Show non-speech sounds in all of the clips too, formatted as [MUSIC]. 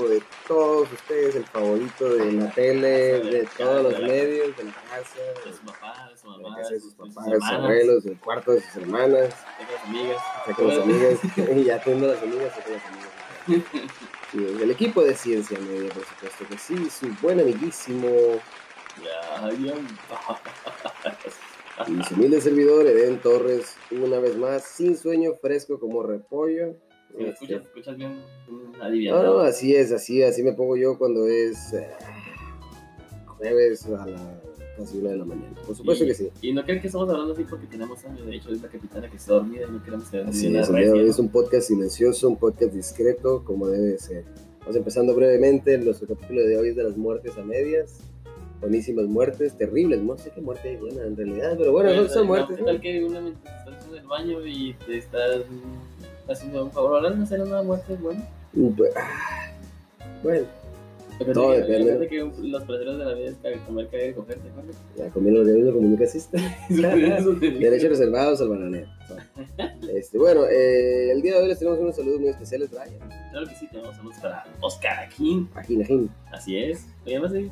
equipo de todos ustedes, el favorito de la tele, de todos los medios, de la casa, De su papá, de su mamá, de sus sus papás, de sus hermanas, abuelos, del cuarto de sus hermanas, de las amigas. saca las amigas, [LAUGHS] y ya tengo las amigas, saca las amigas. [LAUGHS] Sí, el equipo de Ciencia Media, por supuesto que sí, su buen amiguísimo y su humilde servidor, Eden Torres, una vez más, sin sueño, fresco como repollo. Si me Este, escuchas, escuchas bien mm, No, no, así es, así, así me pongo yo cuando es eh, jueves a la casi una de la mañana. Por supuesto y, que sí. Y no creen que estamos hablando así porque tenemos años. De hecho, es la capitana que está dormida y no queremos que Así es, es un podcast silencioso, un podcast discreto, como debe de ser. Vamos empezando brevemente, nuestro capítulo de hoy es de las muertes a medias. Buenísimas muertes, terribles, no sé qué muerte buena en realidad, pero bueno, Pero, son, no, muertes. ¿Qué tal que una estás en el baño y te estás haciendo un favor? No será una muerte buena. ¿no? Pues, Bueno, Fíjate Todo que- depende. fíjate que los placeres de la vida es comer, caer y coger, ¿te ya comí los diarios de comunicacista. [LAUGHS] Eso te digo. [LAUGHS] Derechos reservados al bananero. Este, bueno, eh, el día de hoy les tenemos unos saludos muy especiales, Brian. Claro que sí, tenemos saludos para Oscar Aquín. Ajín, ajín. Así es. ¿Me llamas así?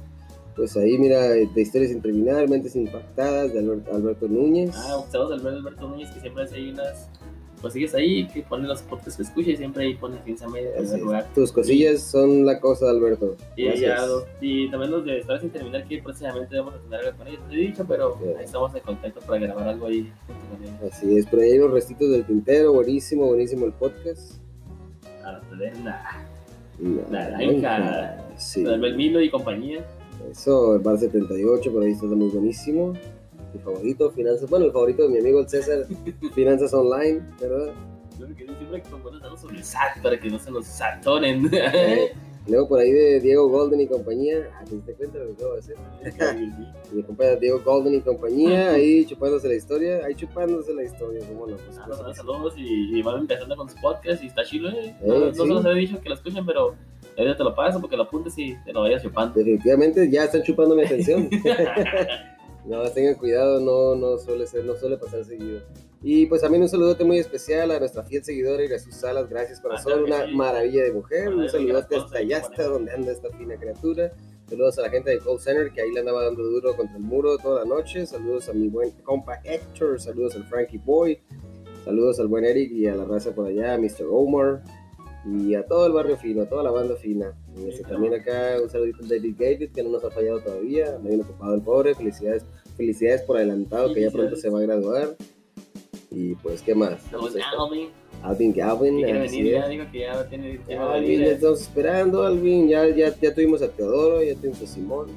Pues ahí, mira, de historias interminables, mentes impactadas, de Albert- Alberto Núñez. Ah, saludos al Alberto Alberto Núñez, que siempre hace ahí unas cosillas ahí, que pone los podcasts que escucha y siempre ahí pone ciencia media en Así primer es. lugar. Tus cosillas son la cosa Alberto. Y, ya, los- y también los de Historias sin terminar, que próximamente vamos a tener algo con ellos. No he dicho, pero ahí estamos en contacto para grabar algo ahí. Así es, pero ahí hay unos restitos del tintero, buenísimo, buenísimo el podcast. A la taberna, La Naranja. Sí. Belmilo y compañía. Eso, el bar 78, por ahí está muy buenísimo. Mi favorito, finanzas, bueno, el favorito de mi amigo el César, [LAUGHS] Finanzas Online, ¿verdad? Creo que siempre algo sobre el SAT para que no se nos satoren. [LAUGHS] Eh, luego por ahí de Diego Golden y compañía, ah, ¿te diste cuenta de lo que acabo de hacer? [LAUGHS] Mi compañero Diego Golden y compañía, ahí chupándose la historia, ahí chupándose la historia, como no, pues, Ah, nos dan saludos y, y van empezando con su podcast y está chido, eh. Eh, No, no sí. se los había dicho que lo escuchen, pero ahorita te lo paso porque lo apuntes y te lo vayas chupando. definitivamente ya están chupando mi atención. No, tengan cuidado, no, no suele ser, no suele pasar seguido. Y pues también un saludote muy especial a nuestra fiel seguidora Irasus Salas, gracias corazón, que una maravilla de mujer, un saludote hasta allá, hasta donde anda esta fina criatura. Saludos a la gente de Call Center que ahí le andaba dando duro contra el muro toda la noche. Saludos a mi buen compa Héctor, saludos al Frankie Boy, saludos al buen Eric y a la raza por allá, Mr. Omar y a todo el barrio fino, a toda la banda fina. Este, también acá un saludito a David David que no nos ha fallado todavía, me viene ocupado el pobre, felicidades, felicidades por adelantado que ya pronto se va a graduar. Y pues, ¿qué más? Pues, a Alvin, Alvin Galvin, que quiere venir, ya digo que ya tiene tiempo de Alvin, ya estamos esperando, Alvin. Ya, ya, ya tuvimos a Teodoro, ya tuvimos a Simón,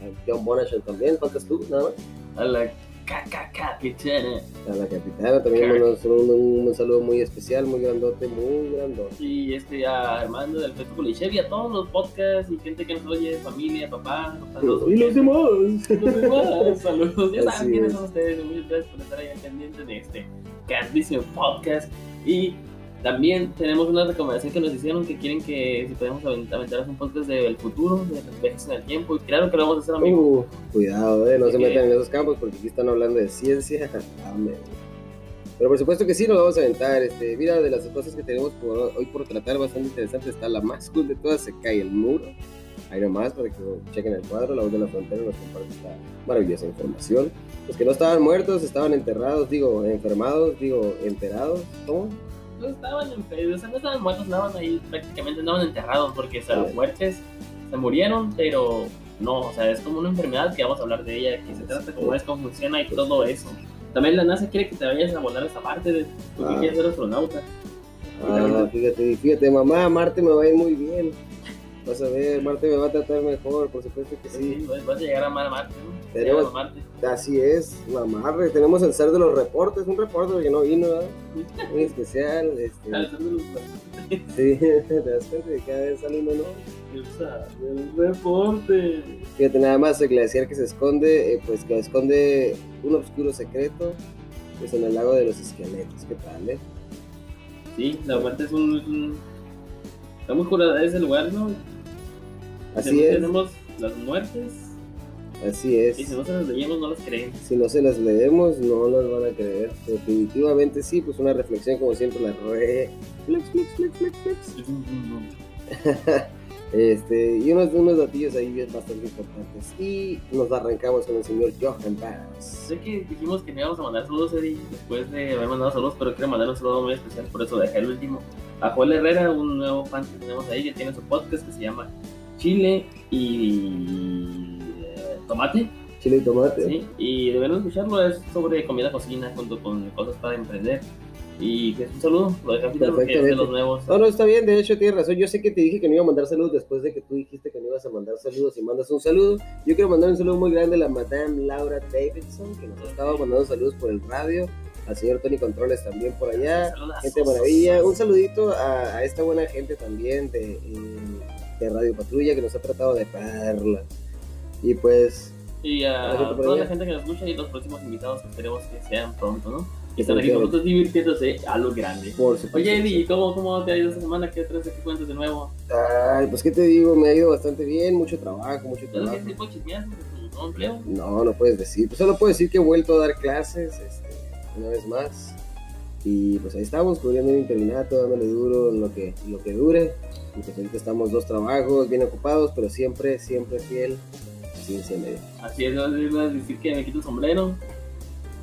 a John Bonachon también, faltas tú, nada más. A la KKK Pichana. A la capitana también un, un- un saludo muy especial, muy grandote, muy grandote. Y este, a Armando del Feto Polichev y a todos los podcasts y gente que nos oye, familia, papá, saludos. Y los demás. Los demás, saludos. Ya saben quiénes es. son ustedes. Muchas gracias por estar ahí al pendiente de este grandísimo podcast. Y también tenemos una recomendación que nos hicieron que quieren que si podemos avent- aventarnos un podcast del futuro, de los viajes en el tiempo. Y claro que lo vamos a hacer, amigo. Uh, cuidado, eh, no se metan en esos campos porque aquí están hablando de ciencia. [LAUGHS] Amén. Pero por supuesto que sí, nos vamos a aventar. Este, mira, de las cosas que tenemos por, hoy por tratar bastante interesante está la más cool de todas, se cae el muro. Ahí nomás para que chequen el cuadro, la voz de la frontera nos comparte esta maravillosa información. Los que no estaban muertos estaban enterrados, digo, enfermados, digo, enterados. ¿Cómo? No estaban en o sea, no estaban muertos, andaban ahí, prácticamente andaban enterrados porque o sea, muertes se murieron, pero no, o sea, es como una enfermedad que vamos a hablar de ella, que se trata cómo es, cómo funciona y todo eso. También la NASA quiere que te vayas a volar esa parte de tú que Ah. quieres ser astronauta. Ah, fíjate, fíjate, mamá, Marte me va a ir muy bien. Vas a ver, Marte me va a tratar mejor, por supuesto que sí. Sí, vas vas a llegar a Mar- Marte, ¿no? Tenemos- a Marte. Así es, mamarre. Tenemos el ser de los reportes, un reporte que no vino, ¿verdad? Muy especial. Este, de los- sí, [LAUGHS] te das cuenta que cada vez sale uno el reporte. Fíjate, nada más el glaciar que se esconde, eh, pues que esconde un oscuro secreto, pues en el lago de los esqueletos. ¿Qué tal, eh? Sí, la muerte es un, un- Está muy curada ese lugar, ¿no? Así es, Tenemos las muertes así es. y si no se las leemos no las creen. Si no se las leemos, no las van a creer. Definitivamente sí, pues una reflexión como siempre la re... Flex, flex, flex, flex, flex. [LAUGHS] este, y unos, unos datillos ahí bastante importantes. Y nos arrancamos con el señor Johan Bass. Sé que dijimos que no íbamos a mandar saludos, Eddie, después de haber mandado saludos, pero quiero mandar un saludo muy especial, por eso dejé el último. A Joel Herrera, un nuevo fan que tenemos ahí, que tiene su podcast que se llama Chile y eh, Tomate. Chile y tomate. Sí, y deben escucharlo, es sobre comida cocina junto con cosas para emprender. Y que es un saludo, lo dejé Peter porque es de Perfectamente. los nuevos. No, no, está bien, de hecho tienes razón. Yo sé que te dije que no iba a mandar saludos después de que tú dijiste que no ibas a mandar saludos y mandas un saludo. Yo quiero mandar un saludo muy grande a la Madame Laura Davidson, que nos ha estado mandando saludos por el radio. Al señor Tony Controles también por allá. Saludazos. Gente maravilla. Un saludito a, a esta buena gente también de, eh, de Radio Patrulla que nos ha tratado de perla. Y pues, Y a gente por toda la gente que nos escucha y los próximos invitados que esperemos que sean pronto, ¿no? Que están aquí con nosotros divirtiéndose a lo grande. por supuesto. Oye, Eddie, ¿cómo, ¿cómo te ha ido esta semana? ¿Qué traes de qué cuentas de nuevo? Ay, pues qué te digo, me ha ido bastante bien, mucho trabajo, mucho ¿Sabes trabajo. qué tipo de tu empleo? No, no puedes decir. Pues solo puedo decir que he vuelto a dar clases este, una vez más. Y pues ahí estamos, cubriendo el interinato, dándole duro lo que, lo que dure. Pues ahorita estamos dos trabajos bien ocupados, pero siempre, siempre fiel a ciencia media. Así es, no es decir que me quito el sombrero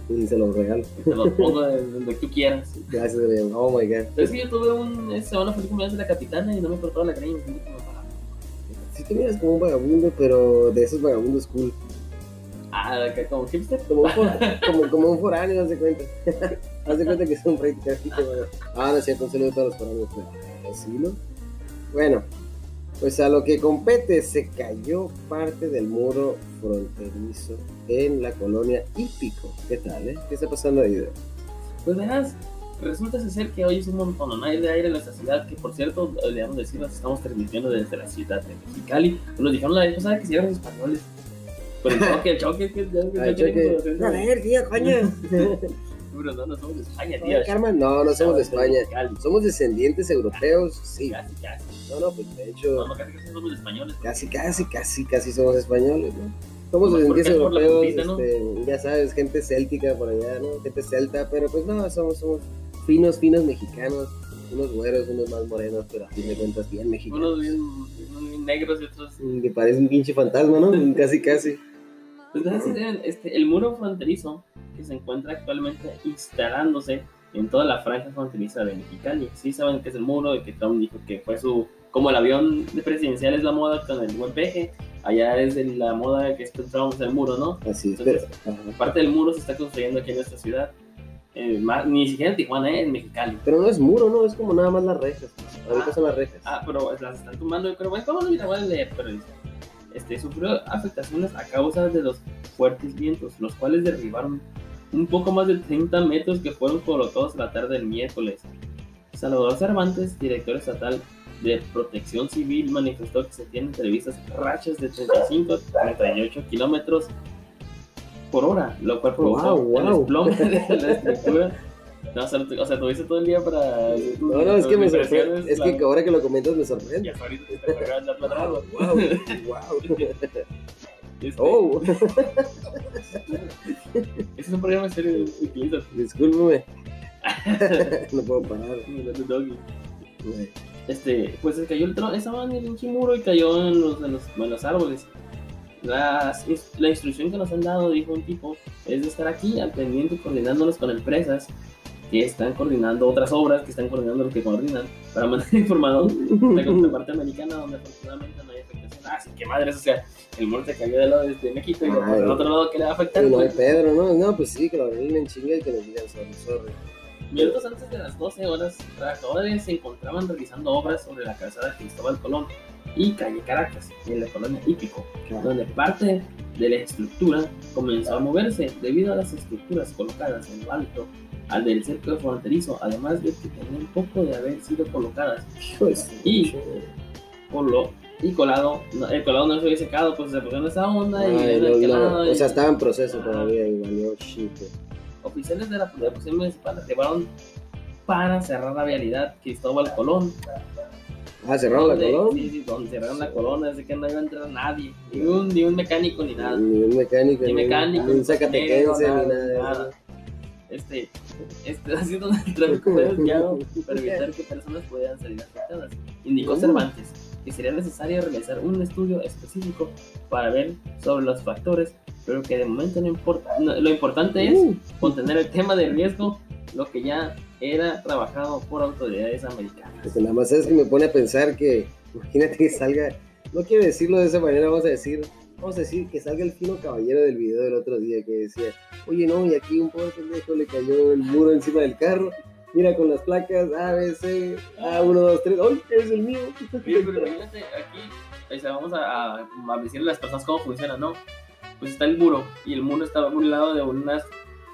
Y se los regalo. te lo [LAUGHS] pongo de donde tú quieras. Gracias. Oh my god. ¿Sabes que yo tuve un. Esta semana fue el cumpleaños de la capitana y no me cortaba la greña y me como. Sí te miras como un vagabundo, pero de esos vagabundos cool. Ah, como hipster. Como un, for- [LAUGHS] como, como un foráneo, haz de cuenta. [LAUGHS] haz de cuenta que son prácticamente. bueno. Ah, no es cierto, un saludo a todos los foráneos, pero sí, ¿no? Bueno, pues a lo que compete, se cayó parte del muro fronterizo en la colonia Hípico. ¿Qué tal, eh? ¿Qué está pasando ahí? de- Pues verás, resulta ser que hoy es un montón de aire en nuestra ciudad, que por cierto, debemos decirnos, estamos transmitiendo desde la ciudad de Mexicali. Nos dijeron la vez pasada que eran los españoles. Por el [LAUGHS] choque, el choque, que ya Ay, choque. A ver, tío, coño. [LAUGHS] No, no somos de España, tío. Oye, Carmen, no, no somos de España. Mexicali. Somos descendientes europeos, sí. Casi, casi. No, no, pues de hecho, no, casi, casi somos españoles. casi, casi, casi, casi somos españoles, ¿no? Somos descendientes europeos, este, ya sabes, gente céltica por allá, ¿no? Gente celta, pero pues no, somos, somos finos, finos mexicanos, unos güeros, unos más morenos, pero a fin de cuentas bien mexicanos. Unos bien, bien negros y otros. Que parece un pinche fantasma, ¿no? [LAUGHS] casi, casi. Pues sé si saben, este, el muro fronterizo que se encuentra actualmente instalándose en toda la franja fronteriza de Mexicali. Sí saben que es el muro y que Trump dijo que fue su... Como el avión de presidencial es la moda con el buen peje, allá es de la moda que es Trump es el muro, ¿no? Así es, pero... Entonces, ajá. Parte del muro se está construyendo aquí en nuestra ciudad. Eh, más- ni siquiera en Tijuana, eh, en Mexicali. Pero no es muro, ¿no? Es como nada más las rejas. Ahorita son las rejas. Ah, pero las están tumbando, pero bueno, vamos a mirar, pero este, sufrió afectaciones a causa de los fuertes vientos, los cuales derribaron un poco más de 30 metros que fueron colocados la tarde del miércoles. Salvador Cervantes, director estatal de Protección Civil, manifestó que se tienen previstas rachas de 35 a 38 kilómetros por hora, lo cual provocó Wow, el desplome de la [LAUGHS] estructura. No, o sea, o sea, tuviste todo el día para... No, no, es que me sorprende. Es que ahora que lo comentas me sorprende. ya ahorita te la plata. Wow, wow, [LAUGHS] wow. Este, Oh, [LAUGHS] Ese es un programa en serio de utilizas. discúlpeme. [LAUGHS] No puedo parar. Este, pues se cayó el tronco, estaba en el muro y cayó en los, en los, en los árboles. Las, la instrucción que nos han dado, dijo un tipo, es de estar aquí al pendiente coordinándonos con empresas que están coordinando otras obras, que están coordinando lo que coordinan, para mantener [LAUGHS] informados la contraparte americana, donde afortunadamente no hay afectación. Ah, sí, qué madres, o sea, el muro se cayó del lado de México y por el otro lado que le va a afectar. No Pues, Pedro, ¿no? No, pues sí, que lo en chinga y que nos digan sorry, sorry. Minutos antes de las 12 horas, trabajadores se encontraban realizando obras sobre la calzada Cristóbal Colón y calle Caracas, en la colonia Hípico, donde parte de la estructura comenzó a moverse debido a las estructuras colocadas en lo alto al del cerco fronterizo, además de que tenían poco de haber sido colocadas su Y- pinche- por lo y colado, no, el colado no se había secado, pues se pusieron esa onda y Ay, el no, no, y- O sea, estaba en proceso Ah. todavía y valió shit. oficiales de la Policía Municipal arribaron para cerrar la vialidad Cristóbal Colón Ah, cerraron la colón. Sí, sí, donde cerraron la colón, así que no iba a entrar nadie, ni un, ni un mecánico ni nada. Ni un mecánico, Ni mecánico, ni un ni zacatequense, ni nada nada. Este, este, tráfico fue desviado para evitar que personas pudieran salir afectadas. Indicó. Cervantes que sería necesario realizar un estudio específico para ver sobre los factores, pero que de momento no importa. no- lo importante es Uh, contener el tema de riesgo, lo que ya era trabajado por autoridades americanas. pues nada más es que me pone a pensar que, imagínate que salga, no quiero decirlo de esa manera, vamos a decir, vamos a decir que salga el fino caballero del video del otro día que decía, oye no, y aquí un pobre pendejo le cayó el muro encima del carro, mira con las placas A, B, C, A, 1, 2, 3, ¡ay, es el mío! Mira, pero imagínate aquí, o sea, vamos a, a, decirle a las personas cómo funciona, ¿no? Pues está el muro, y el muro está a un lado de unas.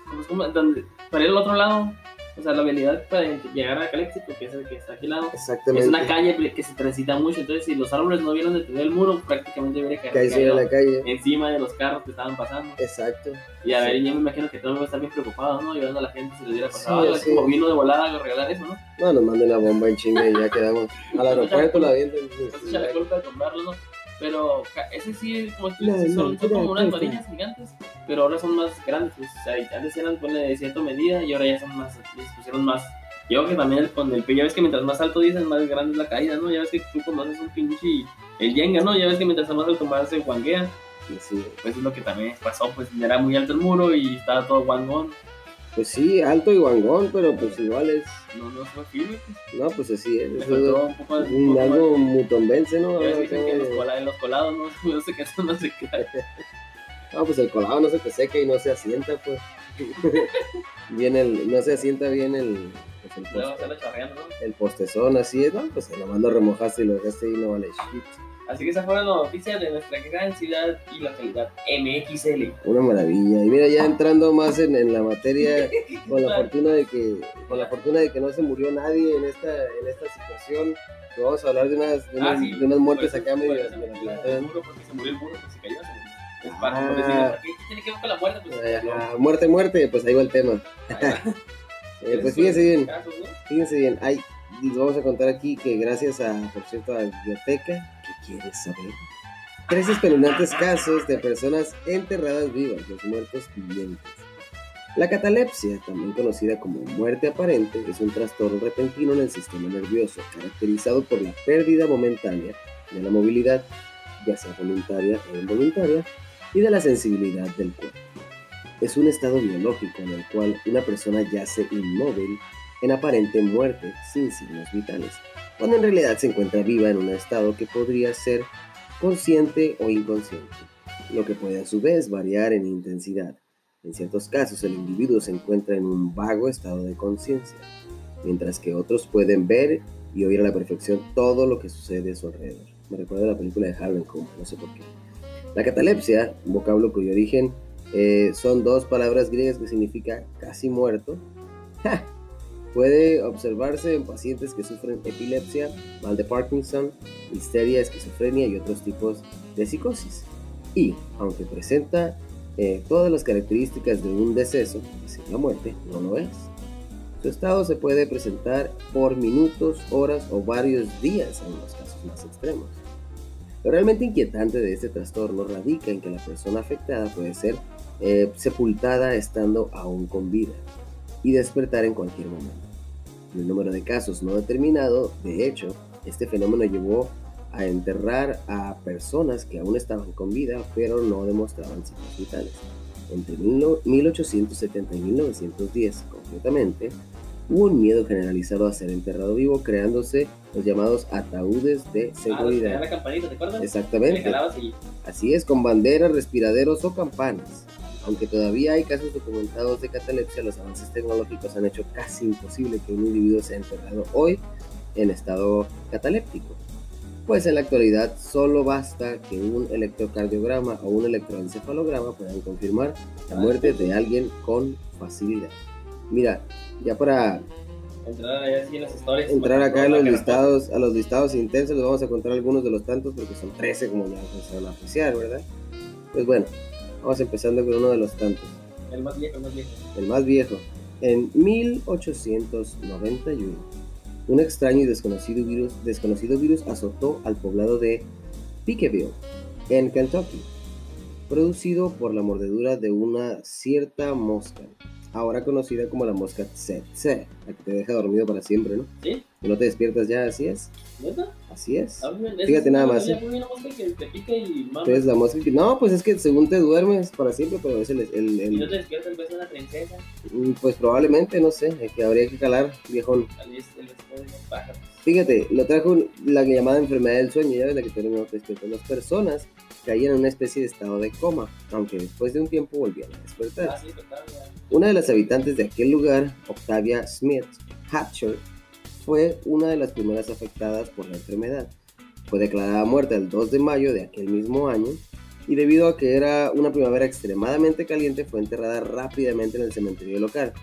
¿Cómo es como? Donde, para ir al otro lado, o sea, la habilidad para llegar a Caléxico, que es el que está aquí al lado, Exactamente. es una calle que se transita mucho. Entonces, si los árboles no hubieran detenido el muro, prácticamente hubiera caído la calle. encima de los carros que estaban pasando. Exacto. Y a ver, Sí. yo me imagino que todos van a estar bien preocupados, ¿no? Ayudando a la gente si les hubiera pasado algo. Sí. como vino de volada a regalar eso, ¿no? No, nos manden la bomba en chinga y ya quedamos. Al [LAUGHS] aeropuerto la. Entonces echa la culpa de comprarlo, ¿no? Pero ese sí, como son, son como unas varillas gigantes, pero ahora son más grandes. Pues, o sea, antes eran ponle, de cierta medida y ahora ya son más, les pusieron más. Yo creo que también con el ya ves que mientras más alto dices, más grande es la caída, ¿no? Ya ves que tú cuando haces un pinche el Jenga, ¿no? Ya ves que mientras más alto más se guanguea. Sí. Pues es lo que también pasó, pues era muy alto el muro y estaba todo guangón. Pues sí, alto y guangón, pero pues igual es. No, no firme, pues. No, pues así es. Eso es un poco de. algo de- mutombense, ¿no? Ya dicen que los, cola- los colados no, [LAUGHS] no sé qué, eso no se queda. [LAUGHS] No, pues el colado no se te seca y no se asienta, pues. [LAUGHS] bien el, no se asienta bien el, pues, el, poste- ¿no? el postezón, así es, ¿no? Pues nomás lo remojaste y lo dejaste ahí, no vale shit. Así que esa fue la noticia de nuestra gran ciudad y localidad MXL. Una maravilla. Y mira, ya entrando más en, en la materia, [LAUGHS] con la fortuna de que, con la fortuna de que no se murió nadie en esta, en esta situación, que vamos a hablar de unas, de unas, Ah, sí. de unas muertes eso- acá medio. porque se murió el muro, pues se cayó. se- Es Ah. parte, por decirlo, ¿por ¿qué ¿Qué tiene que ver con la muerte? Pues, muerte, muerte, pues ahí va el tema. Va. [LAUGHS] Eh, pues fíjense bien, casos, ¿no? fíjense bien, les vamos a contar aquí que gracias a, por cierto, a la biblioteca, ¿qué quieres saber? Tres espeluznantes casos de personas enterradas vivas, los muertos vivientes. La catalepsia, también conocida como muerte aparente, es un trastorno repentino en el sistema nervioso, caracterizado por la pérdida momentánea de la movilidad, ya sea voluntaria o involuntaria, y de la sensibilidad del cuerpo. Es un estado biológico en el cual una persona yace inmóvil en aparente muerte sin signos vitales, cuando en realidad se encuentra viva en un estado que podría ser consciente o inconsciente, lo que puede a su vez variar en intensidad. En ciertos casos el individuo se encuentra en un vago estado de conciencia, mientras que otros pueden ver y oír a la perfección todo lo que sucede a su alrededor. Me recuerda la película de Harlan Coben, no sé por qué. La catalepsia, un vocablo cuyo origen eh, son dos palabras griegas que significa casi muerto. Puede observarse en pacientes que sufren epilepsia, mal de Parkinson, histeria, esquizofrenia y otros tipos de psicosis. Y, aunque presenta eh, todas las características de un deceso, es decir, la muerte, no lo es. Su estado se puede presentar por minutos, horas o varios días en los casos más extremos. Lo realmente inquietante de este trastorno radica en que la persona afectada puede ser eh, sepultada estando aún con vida y despertar en cualquier momento. En el número de casos no determinado, de hecho, este fenómeno llevó a enterrar a personas que aún estaban con vida pero no demostraban signos vitales. Entre 1870 y 1910, concretamente, hubo un miedo generalizado a ser enterrado vivo, creándose los llamados ataúdes de Ah, seguridad. dan la campanita, ¿te acuerdas? Exactamente. Así es, con banderas, respiraderos o campanas. Aunque todavía hay casos documentados de catalepsia, los avances tecnológicos han hecho casi imposible que un individuo sea enterrado hoy en estado cataléptico. Pues en la actualidad solo basta que un electrocardiograma o un electroencefalograma puedan confirmar la muerte de alguien con facilidad. Mira, ya para entrar en las historias. entrar acá en los listados, a los listados intensos, les vamos a contar algunos de los tantos porque son 13 como ya se van a apreciar, ¿verdad? Pues bueno, vamos empezando con uno de los tantos, El más viejo, el más viejo. el más viejo. En 1891, un extraño y desconocido virus, desconocido virus azotó al poblado de Pickeville, en Kentucky, producido por la mordedura de una cierta mosca. ahora conocida como la mosca tsetse, la que te deja dormido para siempre, ¿no? ¿Sí? Y no te despiertas ya, así es. ¿Neta? Así es. Fíjate nada más, ¿eh? Entonces la mosca que... No, pues es que según te duermes para siempre, pero es el... el- el- Y no te despiertas en vez de una princesa. Mm, Pues probablemente, no sé, es que habría que calar, viejón. Ahí es el estado de los pájaros. Fíjate, lo trajo la llamada enfermedad del sueño, ya ves la que tenemos despierto. Las personas caían en una especie de estado de coma, aunque después de un tiempo volvían a despertar. Ah, sí, total. Una de las habitantes de aquel lugar, Octavia Smith Hatcher, fue una de las primeras afectadas por la enfermedad. Fue declarada muerta el 2 de mayo de aquel mismo año y debido a que era una primavera extremadamente caliente fue enterrada rápidamente en el cementerio local.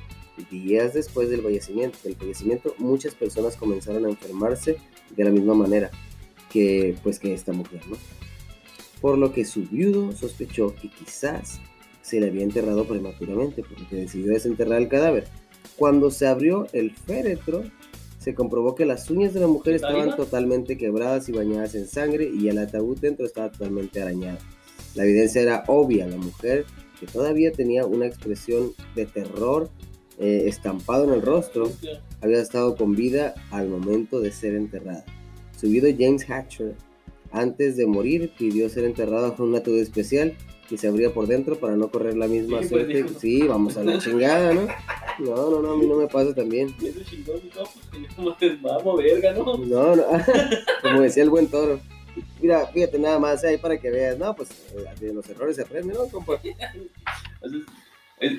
Días después del fallecimiento, del fallecimiento muchas personas comenzaron a enfermarse de la misma manera que pues que esta mujer, ¿no? Por lo que su viudo sospechó que quizás se le había enterrado prematuramente, por lo que decidió desenterrar el cadáver. Cuando se abrió el féretro, se comprobó que las uñas de la mujer ¿Está estaban totalmente quebradas y bañadas en sangre y el ataúd dentro estaba totalmente arañado. La evidencia era obvia, la mujer, que todavía tenía una expresión de terror eh, estampado en el rostro, había estado con vida al momento de ser enterrada. Su viudo James Hatcher, antes de morir, pidió ser enterrado bajo un ataúd especial que se abría por dentro para no correr la misma Sí, pues, suerte. Sí, vamos a la chingada, ¿no? [LAUGHS] No, no, no, a mí no me pasa también. Eso chingón, no, pues, vamos, verga, ¿no? No, no, [LAUGHS] como decía el buen toro. Mira, fíjate nada más ahí para que veas, no, pues eh, de los errores se aprende, ¿no, compa?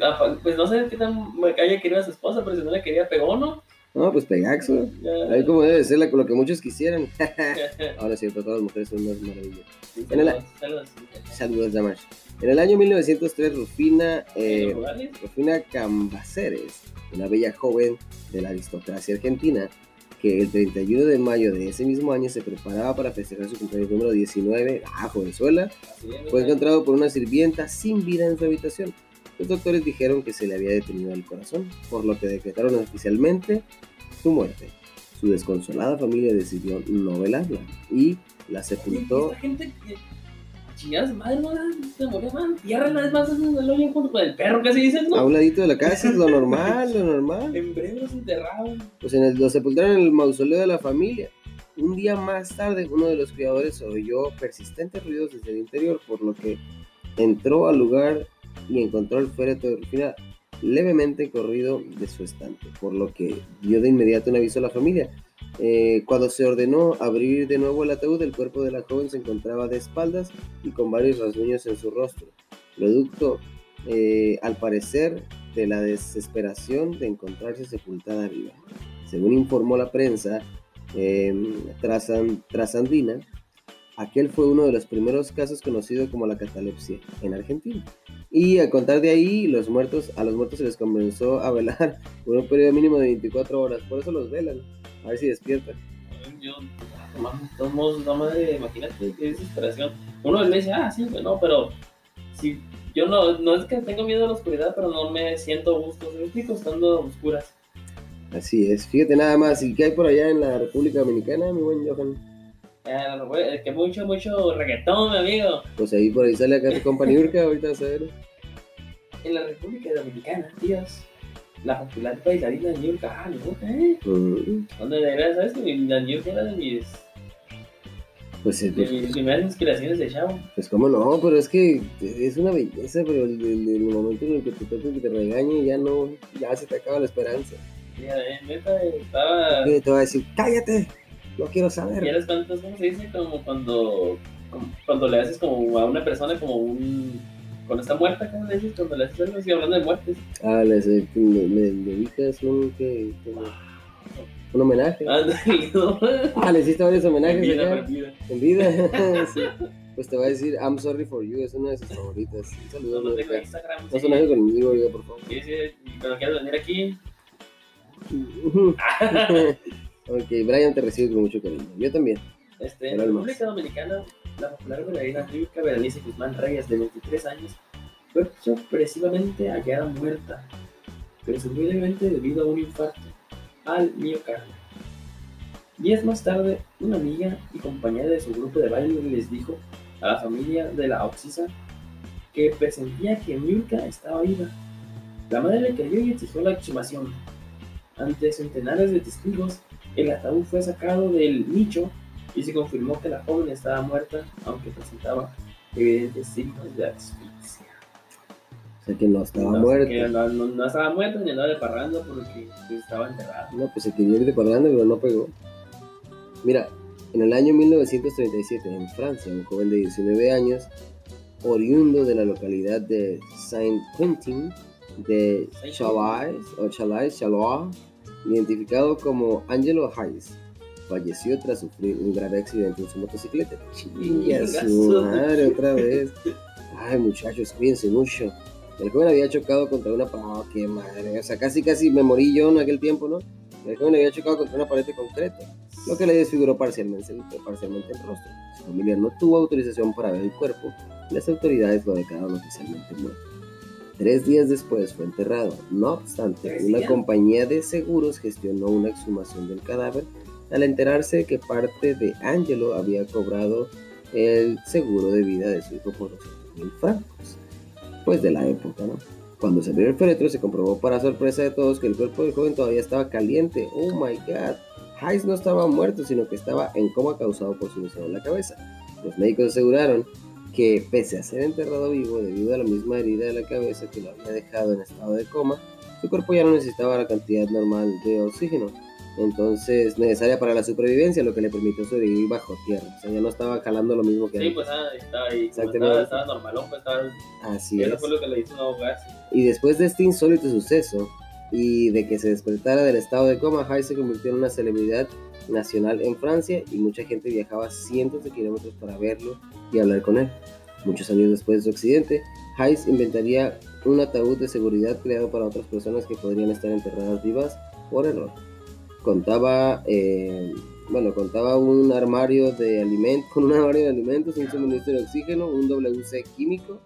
Ah, pues no sé qué tan haya querido a su esposa, pero si no la quería, pegó, ¿no? No, pues pegaxo. Ahí como debe ser la- lo que muchos quisieran. [LAUGHS] Ahora es cierto, todas las mujeres son unas maravillas. En el- Saludos, saludos. Saludos, Damash. En el año 1903, Rufina, eh. Rufina Cambaceres, una bella joven de la aristocracia argentina, que el 31 de mayo de ese mismo año se preparaba para festejar su cumpleaños número 19, ah, jovenzuela, fue encontrado por una sirvienta sin vida en su habitación. Los doctores dijeron que se le había detenido el corazón, por lo que decretaron oficialmente su muerte. Su desconsolada familia decidió no velarla y la sepultó Esta gente que madre, no se moría man. Tierra nada más en el hoyo junto con el perro, casi dicen, a ¿no? un ladito de la casa, es lo normal, lo normal. [LAUGHS] En breve los. Pues en el, lo sepultaron en el mausoleo de la familia. Un día más tarde, uno de los cuidadores oyó persistentes ruidos desde el interior, por lo que entró al lugar y encontró el féretro de Rufina levemente corrido de su estante, por lo que dio de inmediato un aviso a la familia. Eh, cuando se ordenó abrir de nuevo el ataúd, el cuerpo de la joven se encontraba de espaldas y con varios rasguños en su rostro, producto, eh, al parecer, de la desesperación de encontrarse sepultada viva. Según informó la prensa eh, trasan- trasandina, aquel fue uno de los primeros casos conocidos como la catalepsia en Argentina. Y a contar de ahí, los muertos, a los muertos se les comenzó a velar [LAUGHS] por un periodo mínimo de 24 horas. Por eso los velan, a ver si despiertan. Yo, tomamos, no madre, imagínate qué desesperación. Uno le dice, ah, sí, güey, no, pero si yo no, no es que tengo miedo a la oscuridad, pero no me siento gusto, me estoy costando a oscuras. Así es, fíjate nada más. ¿Y qué hay por allá en la República Dominicana, mi buen Johan? No, es que mucho, mucho reggaetón, mi amigo. Pues ahí por ahí sale acá tu compa Niurka, ahorita vas a ver. En la República Dominicana, tíos, la popular bailarina Niurka, ah, Niurka, ¿eh? Mm, ¿Dónde era, sabes? que La Niurka era de mis, Pues, eh, de pues, mis primeras inspiraciones de chavo. pues cómo no, pero es que es una belleza, pero el, el- el momento en el que te toca que te regañe ya no, ya se te acaba la esperanza. Mira, eh, neta, estaba... Te va a decir, cállate, no quiero ¿Y saber. eres cuántos, cómo se dice? Como cuando, como cuando le haces como a una persona como un... Cuando está muerta, ¿cómo le dices? Cuando le haces algo así, hablando de muertes. Ah, le, le, le- le dedicas un, que, como- un homenaje. [LAUGHS] ¿no? Ah, le hiciste varios homenajes Vida en vida. [LAUGHS] Sí. Pues te va a decir, I'm sorry for you, es una de sus favoritas. Un No, saludo, no tengo Niurka. Instagram. No sí. se enoje conmigo, oiga, por favor. Sí, sí, cuando quieras venir aquí, [LAUGHS] ok, Brian te recibe con mucho cariño. Yo también. este, en la República Dominicana, la popular bailarina Rica Berenice Guzmán Reyes, de 23 años, fue sorpresivamente hallada muerta, presumiblemente debido a un infarto al miocardio. Días más tarde, una amiga y compañera de su grupo de baile les dijo a la familia de la Oxisa que presentía que Miurka estaba viva. La madre le creyó y exigió la exhumación. Ante centenares de testigos, el ataúd fue sacado del nicho y se confirmó que la joven estaba muerta, aunque presentaba evidentes signos de asfixia. O sea que no estaba No, muerto. que no, no- no estaba muerta ni andaba de parranda porque estaba enterrada. No, pues se quería ir de parranda, pero no pegó. Mira, en el año 1937, en Francia, un joven de 19 años, oriundo de la localidad de Saint-Quentin de Chalais, o Chalais, Chalois, identificado como Angelo Hayes, falleció tras sufrir un grave accidente en su motocicleta. Su madre, otra vez. Ay, muchachos, cuídense mucho. El joven había chocado contra una pared. Oh, qué madre. O sea, casi, casi me morí yo en aquel tiempo, ¿no? El joven había chocado contra una pared de concreto, lo que le desfiguró parcialmente, parcialmente el rostro. Su familia no tuvo autorización para ver el cuerpo y las autoridades lo declararon oficialmente muerto. Tres días después fue enterrado. No obstante, ¿Tres una compañía de seguros gestionó una exhumación del cadáver al enterarse que parte de Angelo había cobrado el seguro de vida de su hijo por 200 mil francos. Pues de la época, ¿no? Cuando se abrió el féretro se comprobó para sorpresa de todos que el cuerpo del joven todavía estaba caliente. Oh my god. Hayes no estaba muerto, sino que estaba en coma causado por su lesión en la cabeza. Los médicos aseguraron que pese a ser enterrado vivo debido a la misma herida de la cabeza que lo había dejado en estado de coma, su cuerpo ya no necesitaba la cantidad normal de oxígeno, entonces necesaria para la supervivencia, lo que le permitió sobrevivir bajo tierra. O sea, ya no estaba jalando lo mismo que Sí, antes. pues ah, estaba ahí. Exactamente. Estaba, estaba normalón, pues estaba. Así Eso es. fue lo que le hizo ahogarse. Y después de este insólito suceso y de que se despertara del estado de coma, Hayes se convirtió en una celebridad nacional en Francia y mucha gente viajaba cientos de kilómetros para verlo y hablar con él. Muchos años después de su accidente, Hayes inventaría un ataúd de seguridad creado para otras personas que podrían estar enterradas vivas por error. Contaba, eh, bueno, contaba un armario de alimentos, con un armario de alimentos, un suministro de oxígeno, un WC químico,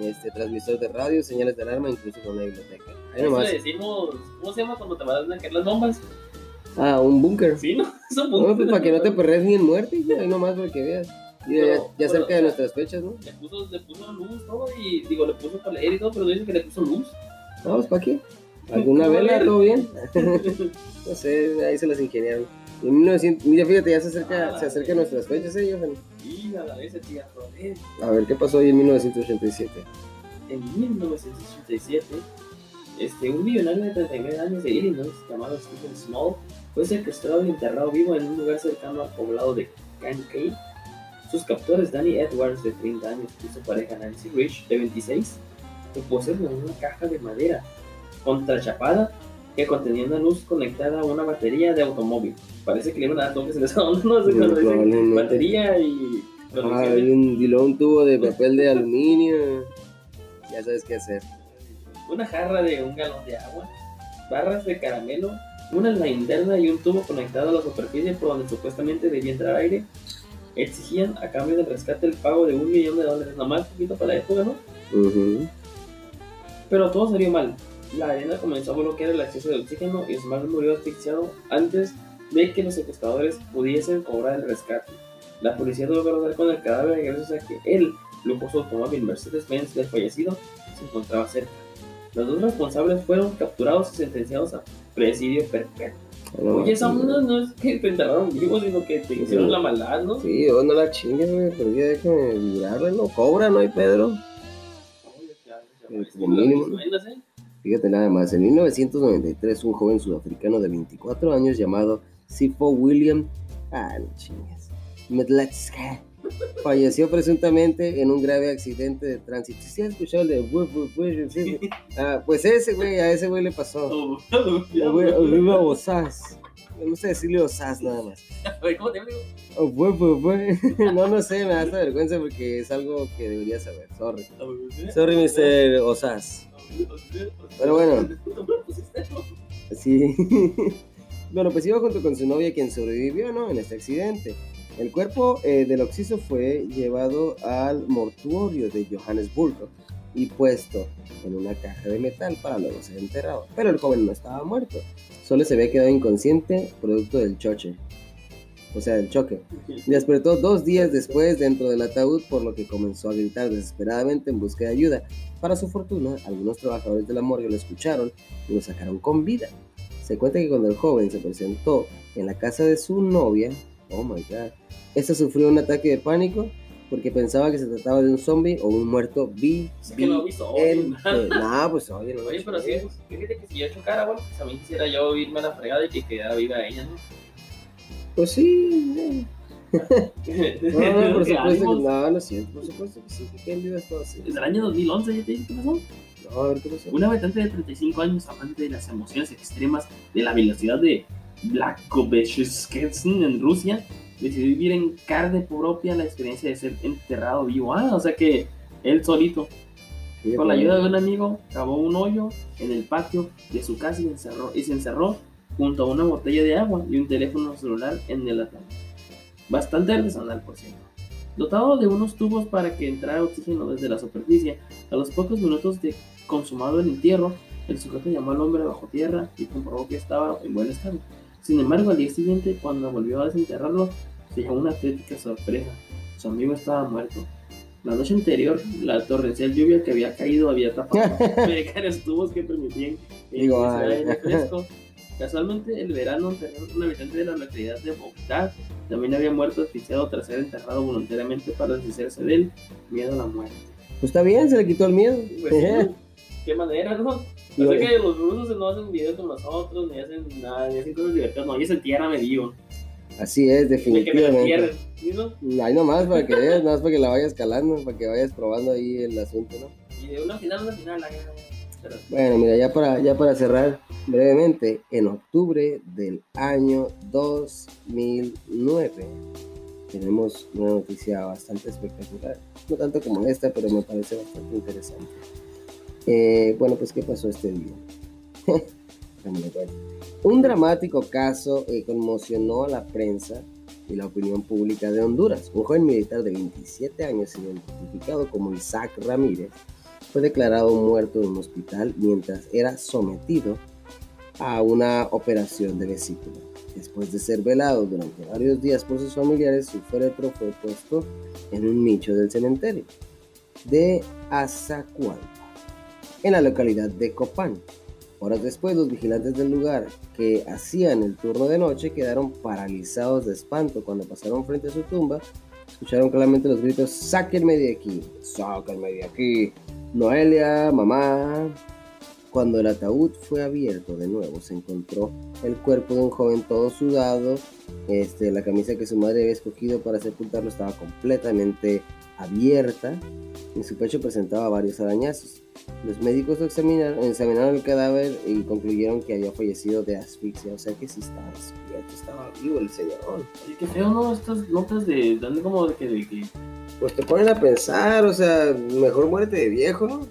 este transmisor de radio, señales de alarma, incluso con una biblioteca. Ahí Eso nomás. le decimos. ¿Cómo se llama cuando te van a caer las bombas? Ah, un búnker. Sí, ¿no? [LAUGHS] Eso No, pues para que no te perres ni en muerte, hijo, ahí nomás para que veas. Y ya, cerca de nuestras fechas, ¿no? Le puso, le puso luz, todo y digo, le puso para y todo, pero dice que le puso luz. Vamos, ¿para qué? [LAUGHS] ¿Alguna ¿Cómo vela? ¿Todo bien? [LAUGHS] No sé, ahí se las ingeniaron. En 1900, mira, fíjate, ya se acerca, Ah, se acerca nuestras fechas, ¿eh, Johan? y a la vez tía. A ver, ¿qué pasó hoy en 1987? En 1987, este, un millonario de 39 años de Illinois llamado Stephen Small fue secuestrado y enterrado vivo en un lugar cercano al poblado de Kankakee. Sus captores, Danny Edwards, de 30 años, y su pareja Nancy Rich, de 26, lo pusieron en una caja de madera contrachapada que contenía una luz conectada a una batería de automóvil. Parece que le iban a dar toques en esa [LAUGHS] onda, no sé cuando dicen probablemente. batería y Ah, hay un, y luego un tubo de [LAUGHS] papel de aluminio. Ya sabes qué hacer. Una jarra de un galón de agua, barras de caramelo, una linterna y un tubo conectado a la superficie por donde supuestamente debía entrar aire. Exigían a cambio del rescate el pago de un millón de dólares, nomás poquito para la época, ¿no? Pero todo salió mal. La arena comenzó a bloquear el acceso de oxígeno y Smart murió asfixiado antes de que los secuestradores pudiesen cobrar el rescate. La policía logró dar con el cadáver gracias a que el lujoso automóvil Mercedes-Benz del fallecido se encontraba cerca. Los dos responsables fueron capturados y sentenciados a presidio perpetuo. No, Oye, esa sí. onda no es que te enterraron vivos, sino que te hicieron la maldad, ¿no? Sí, vos no la chingues, güey, pero ya déjame librarla, no cobra, no hay Pedro. Sí, como mínimo, ¿no? ¿eh? Fíjate nada más, en 1993 un joven sudafricano de 24 años llamado Sifo William ah, no chingues, Medletska, falleció presuntamente en un grave accidente de tránsito. ¿Sí has escuchado el de wuf, wuf, wuf, sí. Ah, pues ese güey, a ese güey le pasó. Oh, Oliva Osas. Me gusta decirle Osas nada más. ¿Cómo te llamo? Oh, wuf, wuf, wuf. No, no sé, me da esta vergüenza porque es algo que debería saber. Sorry. Sorry, Mr. Osas. Pero bueno. Sí. bueno, pues iba junto con su novia quien sobrevivió, ¿no? En este accidente. El cuerpo eh, del occiso fue llevado al mortuorio de Johannesburgo y puesto en una caja de metal para luego ser enterrado. Pero el joven no estaba muerto, solo se había quedado inconsciente producto del choche. o sea, el choque. Despertó dos días después dentro del ataúd, por lo que comenzó a gritar desesperadamente en busca de ayuda. Para su fortuna, algunos trabajadores de la morgue lo escucharon y lo sacaron con vida. Se cuenta que cuando el joven se presentó en la casa de su novia, oh my god, esta sufrió un ataque de pánico porque pensaba que se trataba de un zombie o un muerto vi. Es que no visto zombie, [LAUGHS] Nah, pues oye, no. Oye, pero sí, fíjate que si yo chocara, bueno, pues también quisiera yo irme a la fregada y que quedara viva ella, ¿no? Pues sí. [LAUGHS] No, no, por supuesto que no, no es cierto, por supuesto que sí, que queden vivas todas. Desde el año 2011, ¿ya te dije qué pasó? No, a ver qué pasó. Un habitante de 35 años, amante de las emociones extremas de la velocidad de Blakoveshketsin en Rusia, decidió vivir en carne propia la experiencia de ser enterrado vivo. Ah, o sea que él solito, Sí, con la pues, ayuda de un amigo, cavó un hoyo en el patio de su casa y, encerró, y se encerró junto a una botella de agua y un teléfono celular en el ataúd. Bastante artesanal, por cierto. Dotado de unos tubos para que entrara oxígeno desde la superficie, a los pocos minutos de consumado el entierro, el sujeto llamó al hombre bajo tierra y comprobó que estaba en buen estado. Sin embargo, al día siguiente, cuando volvió a desenterrarlo, se llevó una auténtica sorpresa. Su amigo estaba muerto. La noche anterior, la torrencial lluvia que había caído había tapado precarios [LAUGHS] tubos que permitían ay. aire [LAUGHS] fresco. Casualmente, el verano anterior, un habitante de la localidad de Bogotá también había muerto asfixiado tras ser enterrado voluntariamente para deshacerse de él. Miedo a la muerte. Pues está bien, se le quitó el miedo. Pues, [LAUGHS] qué manera, ¿no? Así bueno. que los rusos no hacen videos como nosotros, ni hacen nada, ni hacen cosas divertidas, no, ellos se entierran me digo. Así es, definitivamente. entierren, ¿sí, no? Ahí nomás para que veas, nomás para que la vayas calando, para que vayas probando ahí el asunto, ¿no? Y de una final a una final, la pero, Bueno, mira, ya para, ya para cerrar brevemente, en octubre del año 2009 tenemos una noticia bastante espectacular. No tanto como esta, pero me parece bastante interesante. Eh, bueno, pues, ¿qué pasó este día? [LAUGHS] Un dramático caso eh, conmocionó a la prensa y la opinión pública de Honduras. Un joven militar de 27 años, identificado como Isaac Ramírez, fue declarado muerto en un hospital mientras era sometido a una operación de vesícula. Después de ser velado durante varios días por sus familiares, su féretro fue puesto en un nicho del cementerio de Azacualpa, en la localidad de Copán. Horas después, los vigilantes del lugar que hacían el turno de noche quedaron paralizados de espanto cuando pasaron frente a su tumba. Escucharon claramente los gritos: ¡Sáquenme de aquí! ¡Sáquenme de aquí! Noelia, mamá. Cuando el ataúd fue abierto de nuevo, se encontró el cuerpo de un joven todo sudado. Este, la camisa que su madre había escogido para sepultarlo estaba completamente abierta. En su pecho presentaba varios arañazos. Los médicos lo examinaron, examinaron el cadáver y concluyeron que había fallecido de asfixia. O sea que sí estaba estaba vivo el señor. oye, qué feo, ¿no? Estas notas de, dan como de que, de que Pues te ponen a pensar, o sea, mejor muerte de viejo, ¿no?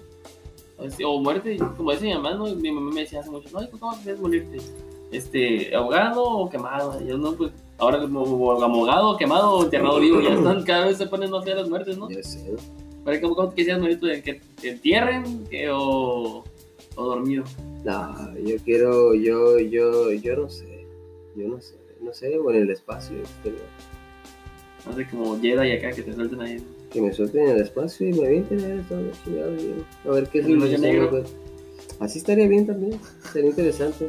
O muerte, como dice mi mamá, ¿no? mi mamá me decía hace mucho, no, ¿cómo quieres morirte? Este, ahogado o quemado, yo no, pues, ahora como quemado o enterrado vivo, ya están, cada vez se ponen más feas las muertes, ¿no? Ya sé. Pero ¿cómo, cómo quisieras morir tú? ¿Que te entierren que, o, o dormido? No, yo quiero, yo, yo, yo no sé, yo no sé, no sé, o en el espacio, pero No sé, como Jedi acá, que te suelten ahí. que me suelten en el espacio y me avienten a chingado, y a ver qué es lo que pues. Así estaría bien también, sería interesante.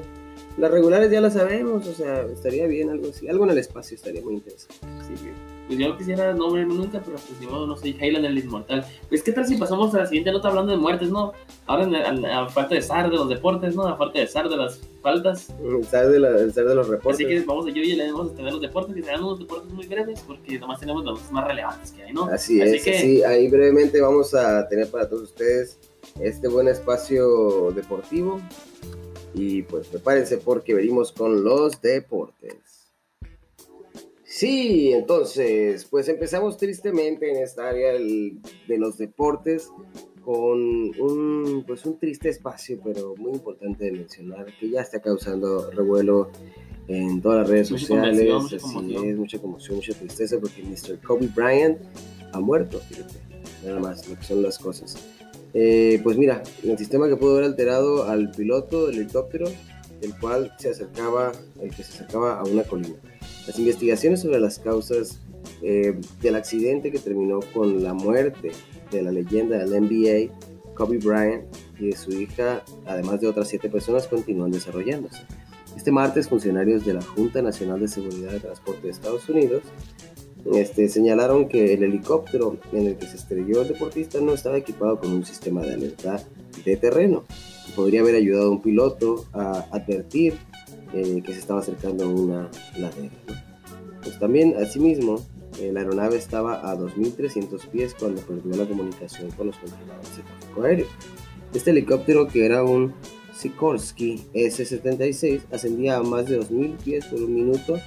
Las regulares ya las sabemos, o sea, estaría bien algo así, algo en el espacio estaría muy interesante. Sí, que- pues yo no quisiera no morirme nunca, pero pues ni modo, no soy Heyland el inmortal. Pues qué tal si pasamos a la siguiente nota hablando de muertes, ¿no? Ahora en- a, a falta de zar de los deportes, ¿no? A falta de zar de las faltas. Zar de, la, de los reportes. Así que vamos a yo y le vamos a tener los deportes, que serán unos deportes muy breves, porque nomás tenemos los más relevantes que hay, ¿no? Así Así es, que- así, ahí brevemente vamos a tener para todos ustedes este buen espacio deportivo y pues prepárense porque venimos con los deportes. Sí, entonces, pues empezamos tristemente en esta área del- de los deportes con un, pues un triste espacio, pero muy importante de mencionar, que ya está causando revuelo en todas las redes Mucha sociales. mucha así conmoción. es, mucha conmoción, mucha tristeza, porque Mr. Kobe Bryant ha muerto, fíjate, nada más, lo que son las cosas. Eh, pues mira, el sistema que pudo haber alterado al piloto del helicóptero, el cual se acercaba, el que se acercaba a una colina. Las investigaciones sobre las causas eh, del accidente que terminó con la muerte de la leyenda del NBA, Kobe Bryant, y de su hija, además de otras siete personas, continúan desarrollándose. Este martes, funcionarios de la Junta Nacional de Seguridad de Transporte de Estados Unidos este, señalaron que el helicóptero en el que se estrelló el deportista no estaba equipado con un sistema de alerta de terreno. Podría haber ayudado a un piloto a advertir eh, que se estaba acercando una ladera. Pues también, asimismo, eh, la aeronave estaba a 2.300 pies cuando perdió la comunicación con los controladores de tráfico aéreo. Este helicóptero, que era un Sikorsky S-76, ascendía a más de 2.000 pies por un minuto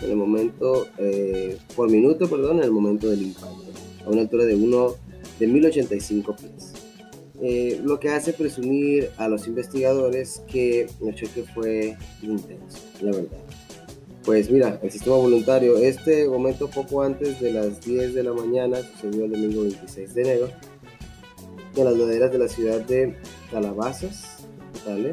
en el momento, eh, por minuto, perdón, en el momento del impacto, a una altura de, uno, de 1085 pies. Eh, lo que hace presumir a los investigadores que el choque fue intenso, la verdad. Pues mira, el sistema voluntario, este momento poco antes de las 10 de la mañana, sucedió el domingo 26 de enero, en las laderas de la ciudad de Calabazas, ¿vale?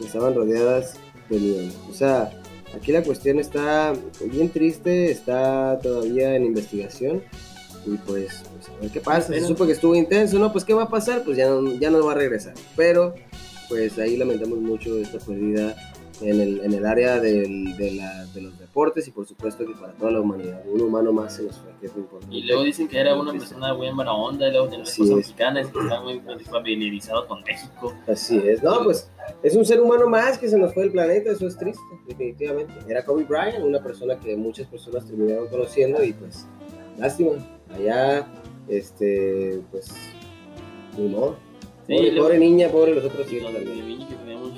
Estaban rodeadas de nieve. O sea, Aquí la cuestión está bien triste, está todavía en investigación. Y pues, pues a ver qué pasa. Se supo que estuvo intenso, ¿no? Pues qué va a pasar, pues ya no, ya no va a regresar. Pero, pues ahí lamentamos mucho esta pérdida en el, en el área del, de, la, de, los deportes y por supuesto que para toda la humanidad. Un humano más se nos fue, que es muy importante. Y luego dicen que era una persona muy buena onda, y luego tiene cosas mexicanas, que está muy familiarizado con México. Así es, no, pues es un ser humano más que se nos fue del planeta, eso es triste, definitivamente. Era Kobe Bryant, una persona que muchas personas terminaron conociendo y pues, lástima, allá, este, pues, ni modo. Sí, pobre, niña, pobre los otros hijos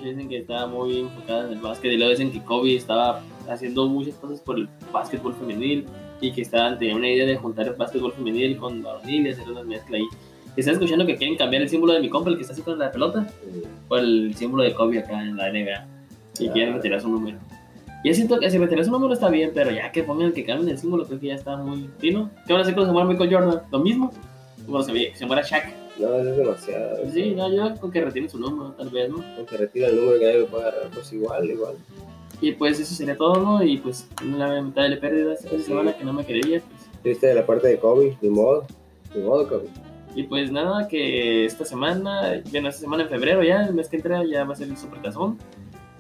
dicen que estaba muy enfocada en el básquet y luego dicen que Kobe estaba haciendo muchas cosas por el básquetbol femenil y que estaban, tenía una idea de juntar el básquetbol femenil con varonil y hacer una mezcla ahí. ¿Estás escuchando que quieren cambiar el símbolo de mi compa, el que está así con la pelota? Por el símbolo de Kobe acá en la NBA. Y quieren retirar su número. Yo siento que si retirar su número está bien, pero ya que pongan que cambien el símbolo, creo que ya está muy fino. ¿Qué van a hacer cuando se muera Michael Jordan? ¿Lo mismo? Cuando se, se muera Shaq. No, eso es demasiado. Sí, no, yo con que retire su número, tal vez, ¿no? Con que retire el número que nadie lo pueda agarrar, pues igual, igual. Y pues eso sería todo, ¿no? Y pues lamentable pérdida esta semana que no me quería, pues. Triste de la parte de Kobe, ni modo, ni modo Kobe. Y pues nada, que esta semana, bueno, esta semana en febrero ya, el mes que entra ya va a ser el Supertazón.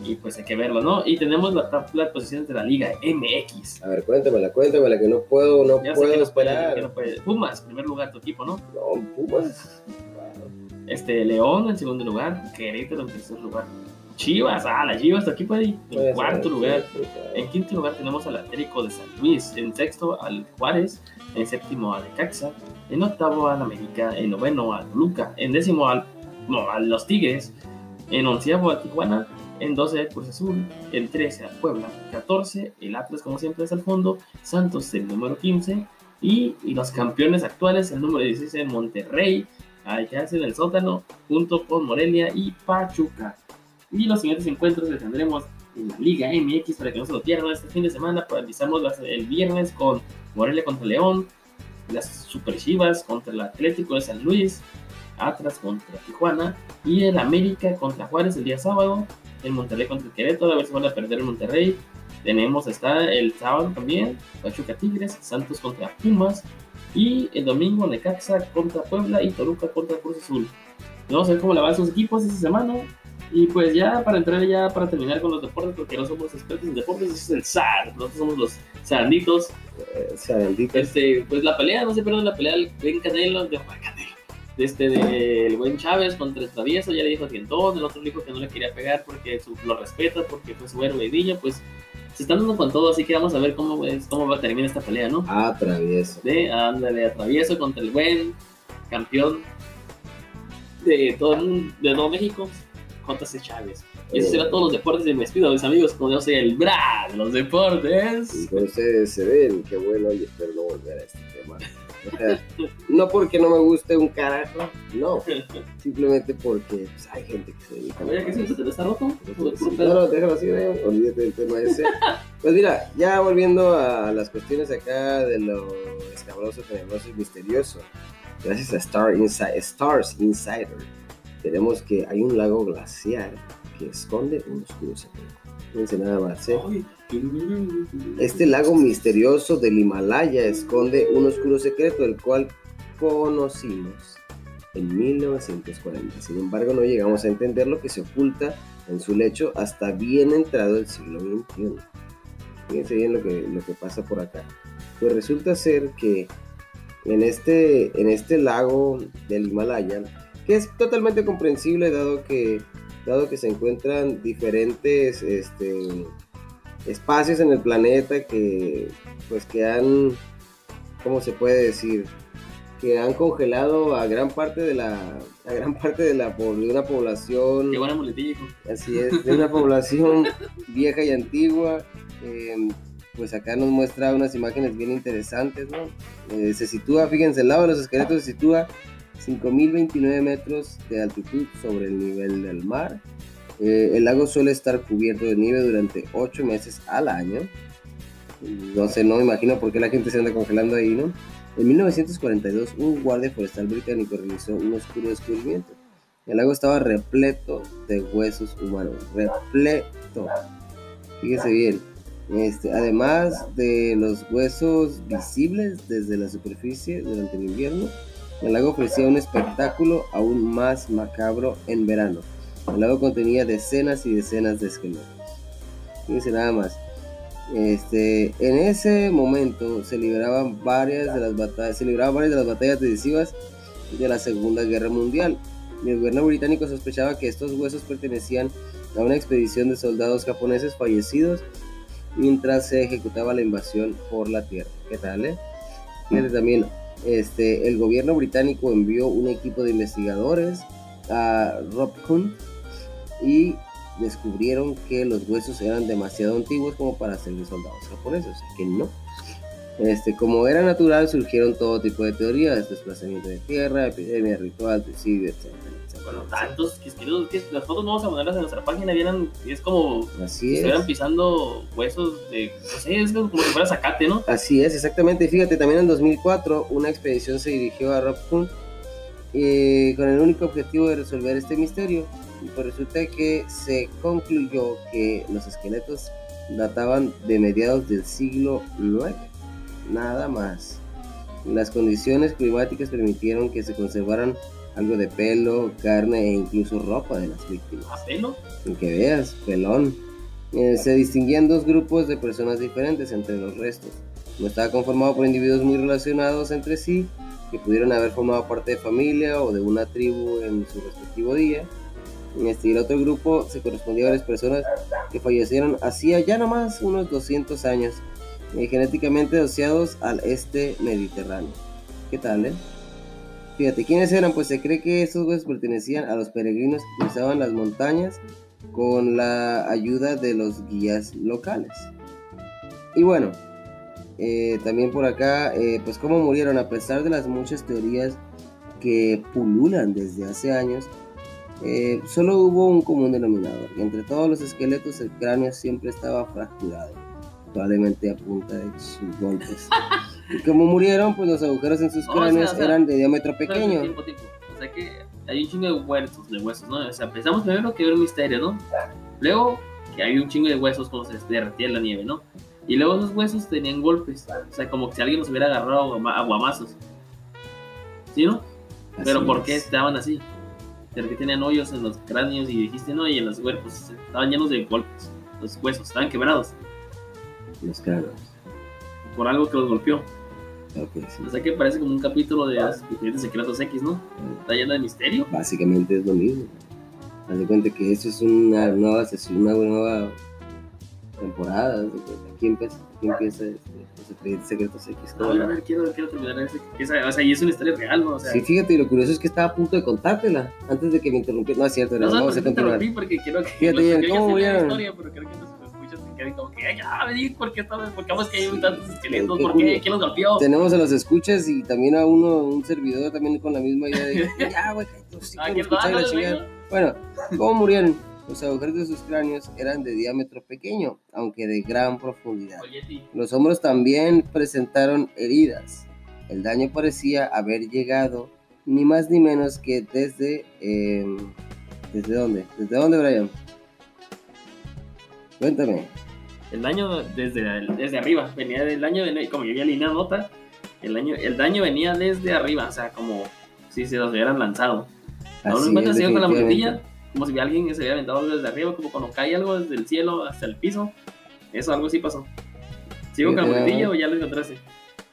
Y pues hay que verlo, ¿no? Y tenemos la tabla posiciones de la Liga MX. A ver, cuéntamela, cuéntamela, que no puedo, no puedo esperar. Pumas, primer lugar tu equipo, ¿no? No, Pumas. Este, León en segundo lugar, Querétaro en tercer lugar. Chivas, ah, la Chivas, tu equipo ahí, en cuarto lugar. En quinto lugar tenemos al Atlético de San Luis. En sexto al Juárez. En séptimo al Caxa. En octavo al América. En noveno al Luca. En décimo al, no, a los Tigres. En onceavo al Tijuana en 12 el Cruz Azul, en 13 al Puebla, 14 el Atlas como siempre es al fondo, Santos el número 15 y, los campeones actuales el número 16 en Monterrey, ahí que en el sótano junto con Morelia y Pachuca. Y los siguientes encuentros les tendremos en la Liga MX para que no se lo pierdan este fin de semana. Paralizamos el viernes con Morelia contra León, las Super Chivas contra el Atlético de San Luis, Atlas contra Tijuana y el América contra Juárez el día sábado el Monterrey contra el Querétaro, a ver si van a perder el Monterrey. Tenemos está el sábado también, Pachuca Tigres, Santos contra Pumas y el domingo Necaxa contra Puebla y Toluca contra Cruz Azul. Vamos a ver cómo le van sus equipos esta semana. Y pues ya para entrar ya para terminar con los deportes, porque no somos expertos en deportes, es el SAR, nosotros somos los saranditos. Eh. Este, pues la pelea, no se pierdan la pelea del Ben Canelo, de Canelo este del buen Chávez contra el travieso, ya le dijo a Tientón, el otro dijo que no le quería pegar porque lo respeta, porque fue su héroe y pues se están dando con todo, así que vamos a ver cómo, cómo va a terminar esta pelea, ¿no? Ah, travieso. De, ándale, a travieso contra el buen campeón de todo, de todo México, J.C. Chávez. Y eso será todos los deportes de mi despido, mis amigos, como yo soy el Bra de los deportes. Y ustedes se ven, qué bueno, y espero no volver a este tema no porque no me guste un carajo, no. Simplemente porque pues, hay gente que se dedica a. que se te está roto? No, déjalo así, olvídate del tema ese. Pues mira, ya volviendo a las cuestiones acá de lo escabroso, tenebroso y misterioso. Gracias a Star Stars Insider, tenemos que hay un lago glaciar que esconde un oscuro secreto. Fíjense nada más, ¿eh? Este lago misterioso del Himalaya esconde un oscuro secreto, el cual conocimos en 1940. Sin embargo, no llegamos a entender lo que se oculta en su lecho hasta bien entrado el siglo XXI. Fíjense bien lo que, lo que pasa por acá. Pues resulta ser que en este, en este lago del Himalaya, que es totalmente comprensible dado que, dado que se encuentran diferentes este, espacios en el planeta que, pues que han, ¿cómo se puede decir? que han congelado a gran parte de la a gran parte de la de una población Qué buena muletilla, hijo. así es de una población [LAUGHS] vieja y antigua eh, pues acá nos muestra unas imágenes bien interesantes no Eh, se sitúa fíjense el lado de los esqueletos se sitúa 5029 metros de altitud sobre el nivel del mar Eh, el lago suele estar cubierto de nieve durante 8 meses al año no sé, no me imagino por qué la gente se anda congelando ahí, ¿no? En 1942, un guardia forestal británico realizó un oscuro descubrimiento. El lago estaba repleto de huesos humanos, repleto. Fíjese bien. Este, además de los huesos visibles desde la superficie durante el invierno, el lago ofrecía un espectáculo aún más macabro en verano. El lago contenía decenas y decenas de esqueletos. Fíjense nada más. Este, en ese momento se libraban varias de las batallas, se libraban varias de las batallas decisivas de la Segunda Guerra Mundial. El gobierno británico sospechaba que estos huesos pertenecían a una expedición de soldados japoneses fallecidos mientras se ejecutaba la invasión por la tierra. ¿Qué tal, eh? Fíjate también, este, el gobierno británico envió un equipo de investigadores a Rob Hunt y descubrieron que los huesos eran demasiado antiguos como para ser de soldados japoneses, que no. Este, como era natural, surgieron todo tipo de teorías, desplazamiento de tierra, epidemia, ritual, suicidio, etcétera, Bueno, tantos que que las fotos no vamos a ponerlas en nuestra página, vieran, es como si Así es. estuvieran pisando huesos de, no sé, es como si fuera zacate, ¿no? Así es, exactamente. Fíjate, también en 2004 una expedición se dirigió a Hunt eh, con el único objetivo de resolver este misterio. Y pues resulta que se concluyó que los esqueletos databan de mediados del siglo IX. Nada más. Las condiciones climáticas permitieron que se conservaran algo de pelo, carne e incluso ropa de las víctimas. A pelo. Sin que veas, pelón. Eh, se distinguían dos grupos de personas diferentes entre los restos. Uno estaba conformado por individuos muy relacionados entre sí, que pudieron haber formado parte de familia o de una tribu en su respectivo día. Este, y el otro grupo se correspondía a varias personas que fallecieron hacía ya nomás unos 200 años, eh, genéticamente asociados al este mediterráneo. ¿Qué tal, eh? Fíjate, ¿quiénes eran? Pues se cree que estos huesos pertenecían a los peregrinos que cruzaban las montañas con la ayuda de los guías locales. Y bueno, eh, también por acá, eh, pues cómo murieron a pesar de las muchas teorías que pululan desde hace años, eh, solo hubo un común denominador. Y entre todos los esqueletos el cráneo siempre estaba fracturado, probablemente a punta de sus golpes. [LAUGHS] Y como murieron, pues los agujeros en sus O sea, cráneos o sea, eran de diámetro pequeño. Tiempo, tiempo. O sea que hay un chingo de huesos, de huesos, ¿no? O sea, pensamos primero que era un misterio, ¿no? Luego que hay un chingo de huesos cuando se derretía la nieve, ¿no? Y luego los huesos tenían golpes, o sea, como que si alguien los hubiera agarrado a guama- a guamazos. ¿Sí, no? Pero ¿por qué es. estaban así? Porque tenían hoyos en los cráneos y dijiste, no, y en los cuerpos estaban llenos de golpes. Los huesos estaban quebrados Los cráneos. por algo que los golpeó. Sí. O sea que parece como un capítulo de los Expedientes secretos X, ¿no? Está lleno de misterio. Básicamente es lo mismo. Haz de cuenta que esto es una nueva sesión, una nueva temporada. Aquí empieza, aquí empieza este, los Expedientes secretos X. A ¿cómo ver, no? a ver, quiero, quiero terminar ese, esa, o sea, y es una historia real, ¿no? O sea, Sí, fíjate, y lo curioso es que estaba a punto de contártela antes de que me interrumpiera. No es cierto, no no, quiero que Fíjate, los- Ian, queden como que, "Ay, ya, me di por qué estamos, por qué vamos que hay tantos esqueletos, por qué, quién los golpeó. Tenemos a los escuchas y también a uno, un servidor también con la misma idea de [LAUGHS] ya, güey, hocico, Ah, no ¿quién escuchar va? la No, chingada". no, no. Bueno, ¿cómo murieron? Los agujeros de sus cráneos eran de diámetro pequeño, aunque de gran profundidad. Oye, sí. Los hombros también presentaron heridas. El daño parecía haber llegado ni más ni menos que desde... eh, ¿Desde dónde? ¿Desde dónde, Brian? Cuéntame. El daño desde, desde arriba, venía del daño, como yo había alineado nota, el daño, el daño venía desde arriba, o sea, como si se los hubieran lanzado. ¿No Así lo encuentras es, así con la muletilla? Como si alguien se hubiera aventado algo desde arriba, como cuando cae algo desde el cielo hasta el piso. Eso, algo así pasó. ¿Sigo con la muletilla o ya lo encontraste?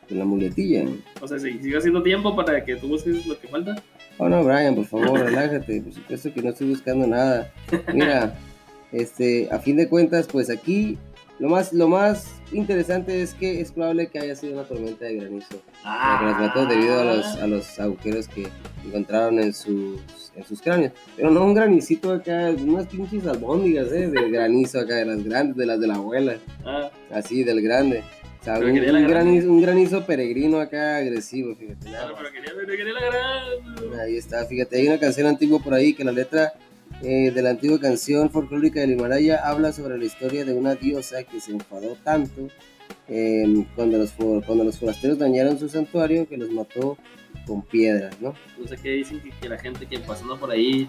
La muletilla. O sea, sí, sigo haciendo tiempo para que tú busques lo que falta. Oh no, Brian, por favor, relájate. Por supuesto que no estoy buscando nada. Mira, [LAUGHS] este, a fin de cuentas, pues aquí lo más, lo más interesante es que es probable que haya sido una tormenta de granizo. Que mató debido a los, a los agujeros que encontraron en sus, en sus cráneos. Pero no un granicito acá, unas pinches albóndigas, ¿eh? De granizo acá, de las grandes, de las de la abuela. Ah, Así, del grande. O sea, Pero un, granizo, un granizo peregrino acá agresivo, fíjate. claro, pero quería, pero quería la gran. Ahí está, fíjate, hay una canción antigua por ahí que la letra eh, de la antigua canción folclórica del Himalaya habla sobre la historia de una diosa que se enfadó tanto eh, cuando, los, cuando los forasteros dañaron su santuario que los mató con piedras, ¿no? No sé qué dicen que, que la gente que pasando por ahí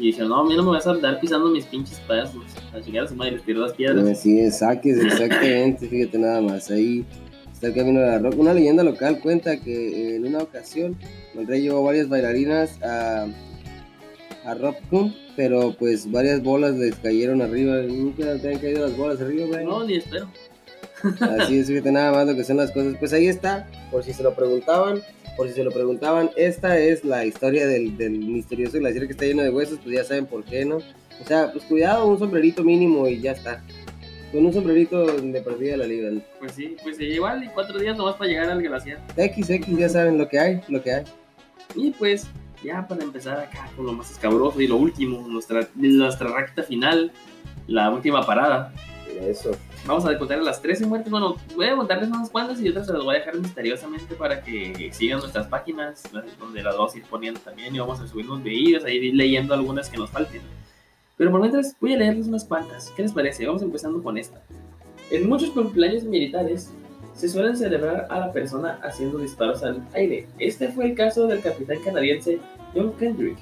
y dijeron, no, a mí no me vas a andar pisando mis pinches pedazos. A chingar a su madre, les tiró las piedras. Así es, saques, exactamente, fíjate nada más, ahí está el camino de la roca. Una leyenda local cuenta que en una ocasión el rey llevó varias bailarinas a, a Rocktown, pero pues varias bolas les cayeron arriba, nunca te han caído las bolas arriba, güey. No, ni espero. Así es, fíjate nada más lo que son las cosas. Pues ahí está, por si se lo preguntaban, por si se lo preguntaban, esta es la historia del, del misterioso glaciar que está lleno de huesos, pues ya saben por qué, ¿no? O sea, pues cuidado, un sombrerito mínimo y ya está. Con un sombrerito de perdida la libran. Pues sí, pues igual, y cuatro días nomás para llegar al glaciar. X, X, ya saben lo que hay, lo que hay. Y pues, ya para empezar acá con lo más escabroso y lo último, nuestra, nuestra recta final, la última parada. Eso. Vamos a contar las 13 muertes. Bueno, voy a contarles unas cuantas y otras se las voy a dejar misteriosamente para que sigan nuestras páginas, donde las vamos a ir poniendo también y vamos a subir unos videos, a ir leyendo algunas que nos falten. Pero por mientras voy a leerles unas cuantas. ¿Qué les parece? Vamos empezando con esta. En muchos cumpleaños militares se suelen celebrar a la persona haciendo disparos al aire. Este fue el caso del capitán canadiense John Kendrick,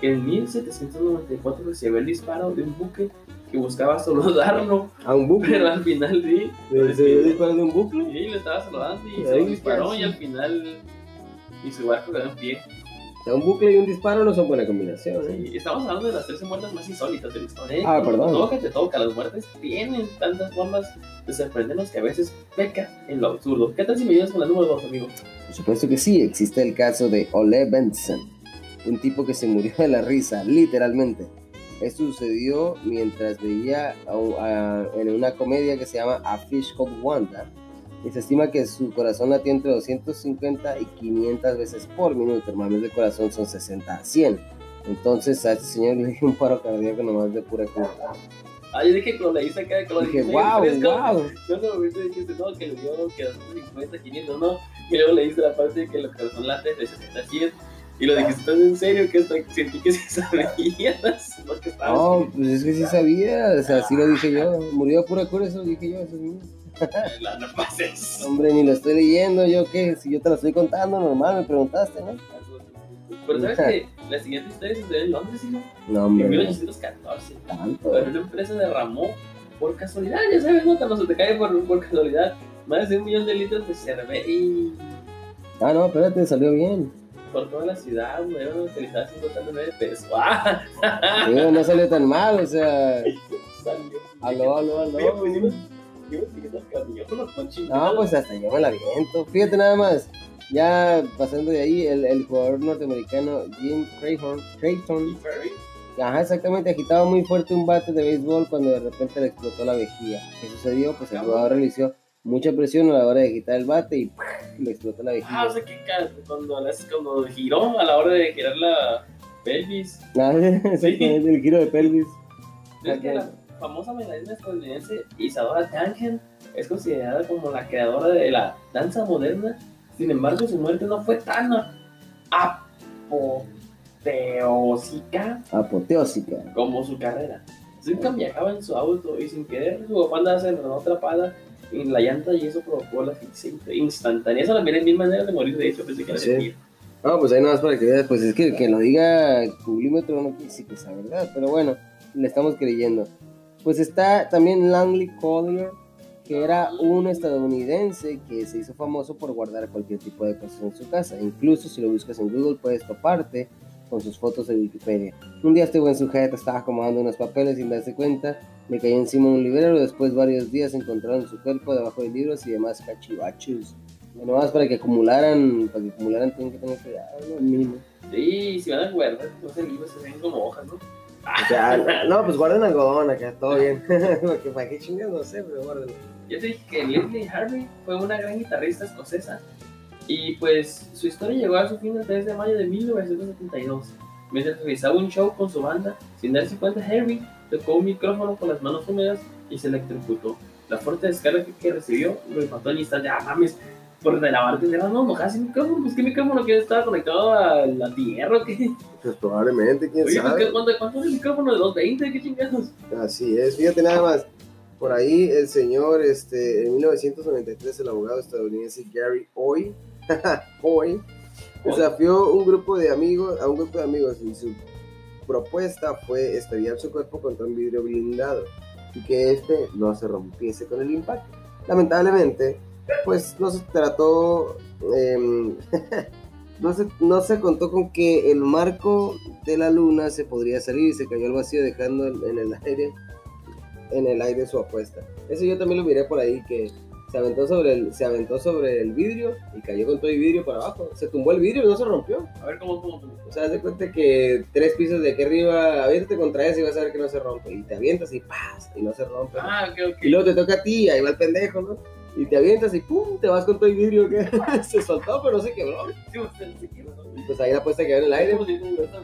que en 1794 recibió el disparo de un buque que buscaba saludarlo, A un bucle. pero al final sí, ¿Se dio disparo de un bucle? sí, le estaba saludando y se disparó y al final y su barco quedó en pie. O sea, un bucle y un disparo no son buena combinación, ¿eh? Sí, estamos hablando de las 13 muertes más insólitas de la historia. ¿eh? Ah, perdón. Todo que te toca, las muertes tienen tantas formas de sorprendernos que a veces peca en lo absurdo. ¿Qué tal si me ayudas con la número 2, amigo? Por supuesto que sí, existe el caso de Ole Benson, un tipo que se murió de la risa, literalmente. Esto sucedió mientras veía a- a- en una comedia que se llama A Fish Called Wanda, y se estima que su corazón latía entre 250 y 500 veces por minuto, hermanos de corazón son 60 a 100. Entonces a este señor le dio un paro cardíaco nomás de pura cura. Ah, yo dije que lo leíste acá, que lo Dije, wow, fresco. wow. Yo no me dijiste, no, que le dio que 250, 500, no. Y luego leíste la parte de que el corazón late de 60 a 100. Y lo dijiste tan en serio que hasta sentí que sí sabías [LAUGHS] lo que estabas No, pues es que sí sabía, o sea, sí lo dije yo. Murió de pura cura, eso lo dije yo, eso es mío. [LAUGHS] No pases. Hombre, ni lo estoy leyendo, yo qué, si yo te lo estoy contando, normal, me preguntaste, ¿no? Pero sabes que la siguiente historia sucedió en Londres, hijo, No, en hombre, 1814. tanto. Pero una empresa derramó por casualidad, ya sabes, ¿no? Cuando se te cae por, por casualidad más de un millón de litros de cerveza y Ah, no, espérate, salió bien. por toda la ciudad, iban a utilizar 59 pesos. [LAUGHS] ¡Ah! Digo, no salió tan mal, o sea, Salió. aló, aló, aló. Cochinadas. No, pues hasta yo me la viento. Fíjate nada más, ya pasando de ahí, el, el jugador norteamericano Jim Crayton, Crayton, ajá, exactamente, agitaba muy fuerte un bate de béisbol cuando de repente le explotó la vejiga. ¿Qué sucedió? Pues el jugador realizó mucha presión a la hora de agitar el bate y ¡puf! le explotó la vejiga. Ah, o sea que cuando, cuando giró a la hora de girar la pelvis. Ah, [LAUGHS] exactamente, el giro de pelvis. Es que la famosa bailarina estadounidense Isadora Duncan es considerada como la creadora de la danza moderna. Sin embargo, su muerte no fue tan apoteósica Apoteósica. como su carrera. Duncan viajaba en su auto y sin querer su bufanda se enredó atrapada en la llanta y eso provocó la asfixia instantánea. Esa también es mil maneras de morir, de hecho, pensé que era Sí. mentira. No, pues ahí nada más para que veas, pues es que que lo diga Cublímetro no quiere decir que sea verdad, pero bueno, le estamos creyendo. Pues está también Langley Collier, que era un estadounidense que se hizo famoso por guardar cualquier tipo de cosas en su casa. Incluso si lo buscas en Google puedes toparte con sus fotos de Wikipedia. Un día este buen sujeto estaba acomodando unos papeles sin darse cuenta, le cayó encima un librero, después varios días encontraron su cuerpo debajo de libros y demás cachivachos. Bueno, más para que acumularan, para que acumularan tienen que tener cuidado, ¿no? Mínimo. Sí, si van a guardar, no sé, libros se ven como hojas, ¿no? Sea, no, pues guarden algodón acá, todo bien. [LAUGHS] Porque para qué chingas, no sé, pero guárdenlo. Yo te dije que Leslie Harvey fue una gran guitarrista escocesa y pues su historia llegó a su fin el 3 de mayo de 1972. Mientras realizaba un show con su banda, sin darse cuenta, Harvey tocó un micrófono con las manos húmedas y se electrocutó. La fuerte descarga que, que recibió lo impactó al instante. Ah, mames, por de lavarte de manos mojadas sin micrófono. Pues, ¿qué micrófono que estaba conectado a la tierra o qué? Pues probablemente, quién Oye, pues, sabe. ¿qué- ¿cuánto, ¿cuánto es el micrófono de 220? ¿Qué chingados? Así es, fíjate nada más. Por ahí el señor, este, en 1993, el abogado estadounidense Gary Hoy, [LAUGHS] Hoy, desafió un grupo de amigos, a un grupo de amigos y su propuesta fue estrellar su cuerpo contra un vidrio blindado y que este no se rompiese con el impacto. Lamentablemente, pues no se trató, em, [LAUGHS] no, se, no se contó con que el marco de la luna se podría salir y se cayó al vacío dejando en el aire en el aire su apuesta. Eso yo también lo miré por ahí que se aventó sobre el, se aventó sobre el vidrio y cayó con todo el vidrio para abajo. Se tumbó el vidrio y no se rompió. A ver cómo, cómo, cómo. O sea, haz de cuenta que tres pisos de aquí arriba, aviéntate contra ese y vas a ver que no se rompe. Y te avientas y ¡paz! Y no se rompe. Ah, ok, ok. Y luego te toca a ti, ahí va el pendejo, ¿no? Y te avientas y ¡pum! Te vas con todo el vidrio que [LAUGHS] se soltó, pero no se quebró. Sí, se ¿no? Y pues ahí la apuesta quedó en el aire. Está.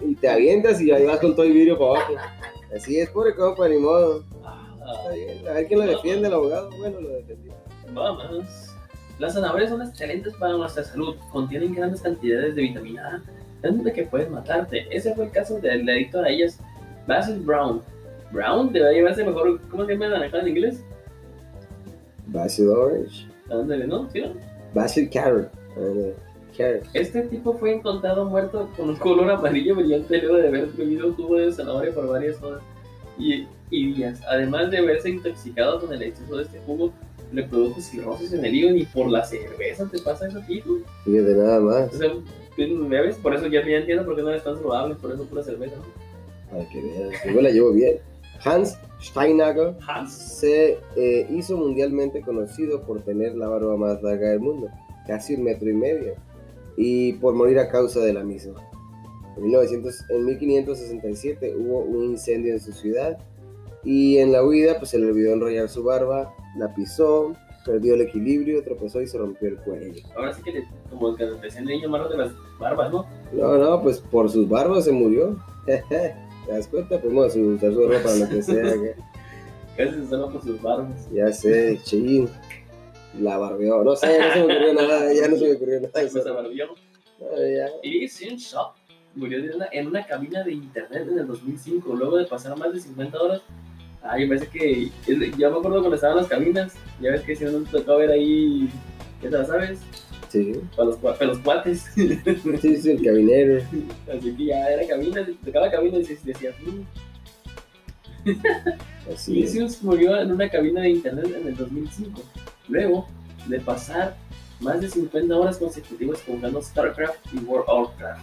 Y, te avientas y ahí vas con todo el vidrio para abajo. [LAUGHS] Así es, pobre compa, ni modo. Está Ah, bien. A ver quién lo defiende, el abogado. Bueno, lo defendió. vamos. Las zanahorias son excelentes para nuestra salud. Contienen grandes cantidades de vitamina A, tanto que pueden matarte. Ese fue el caso del adicto a ellas, Basil Brown. Brown debe llevarse mejor. ¿Cómo se llama la naranja en inglés? Basil Orange. Ándale, ¿no? ¿Sí, no? Basil Carrot. Carrot. Este tipo fue encontrado muerto con un color amarillo brillante luego de haber bebido un jugo de zanahoria por varias horas y, y días. Además de haberse intoxicado con el exceso de este jugo, le produjo cirrosis en el hígado y por la cerveza te pasa eso, tío. Fíjate nada más. O sea, ¿me ves? Por eso ya, ya entiendo por qué no eres tan saludable, por eso pura cerveza, ¿no? Para que veas. Yo la llevo bien. Hans Steinhager Hans. se eh, hizo mundialmente conocido por tener la barba más larga del mundo, casi un metro y medio, y por morir a causa de la misma. En, 1900 en 1567 hubo un incendio en su ciudad y en la huida pues se le olvidó enrollar su barba, la pisó, perdió el equilibrio, tropezó y se rompió el cuello. Ahora sí que le, como que decía el niño malo de las barbas, ¿no? No, no, pues por sus barbas se murió. [LAUGHS] ¿Te das cuenta? Podemos usar su para lo que sea. [LAUGHS] Casi solo por sus barbas. Ya sé, ching. La barbeó. No sé, no se me ocurrió nada. [LAUGHS] Ya no se me ocurrió nada. Pues se barbió. No, ya. Lee Seung-suk murió en una, en una cabina de internet en el 2005, luego de pasar más de 50 horas. Ay, me parece que. Ya me acuerdo cuando estaban las cabinas, ya ves que si no te tocaba ver ahí. Ya te la sabes, Sí, para los, para los cuates. sí, sí, el cabinero. Así que ya era cabina, tocaba cabina y decías, "Mm". Así. Seung murió en una cabina de internet en el 2005, luego de pasar más de 50 horas consecutivas jugando StarCraft y World of Warcraft.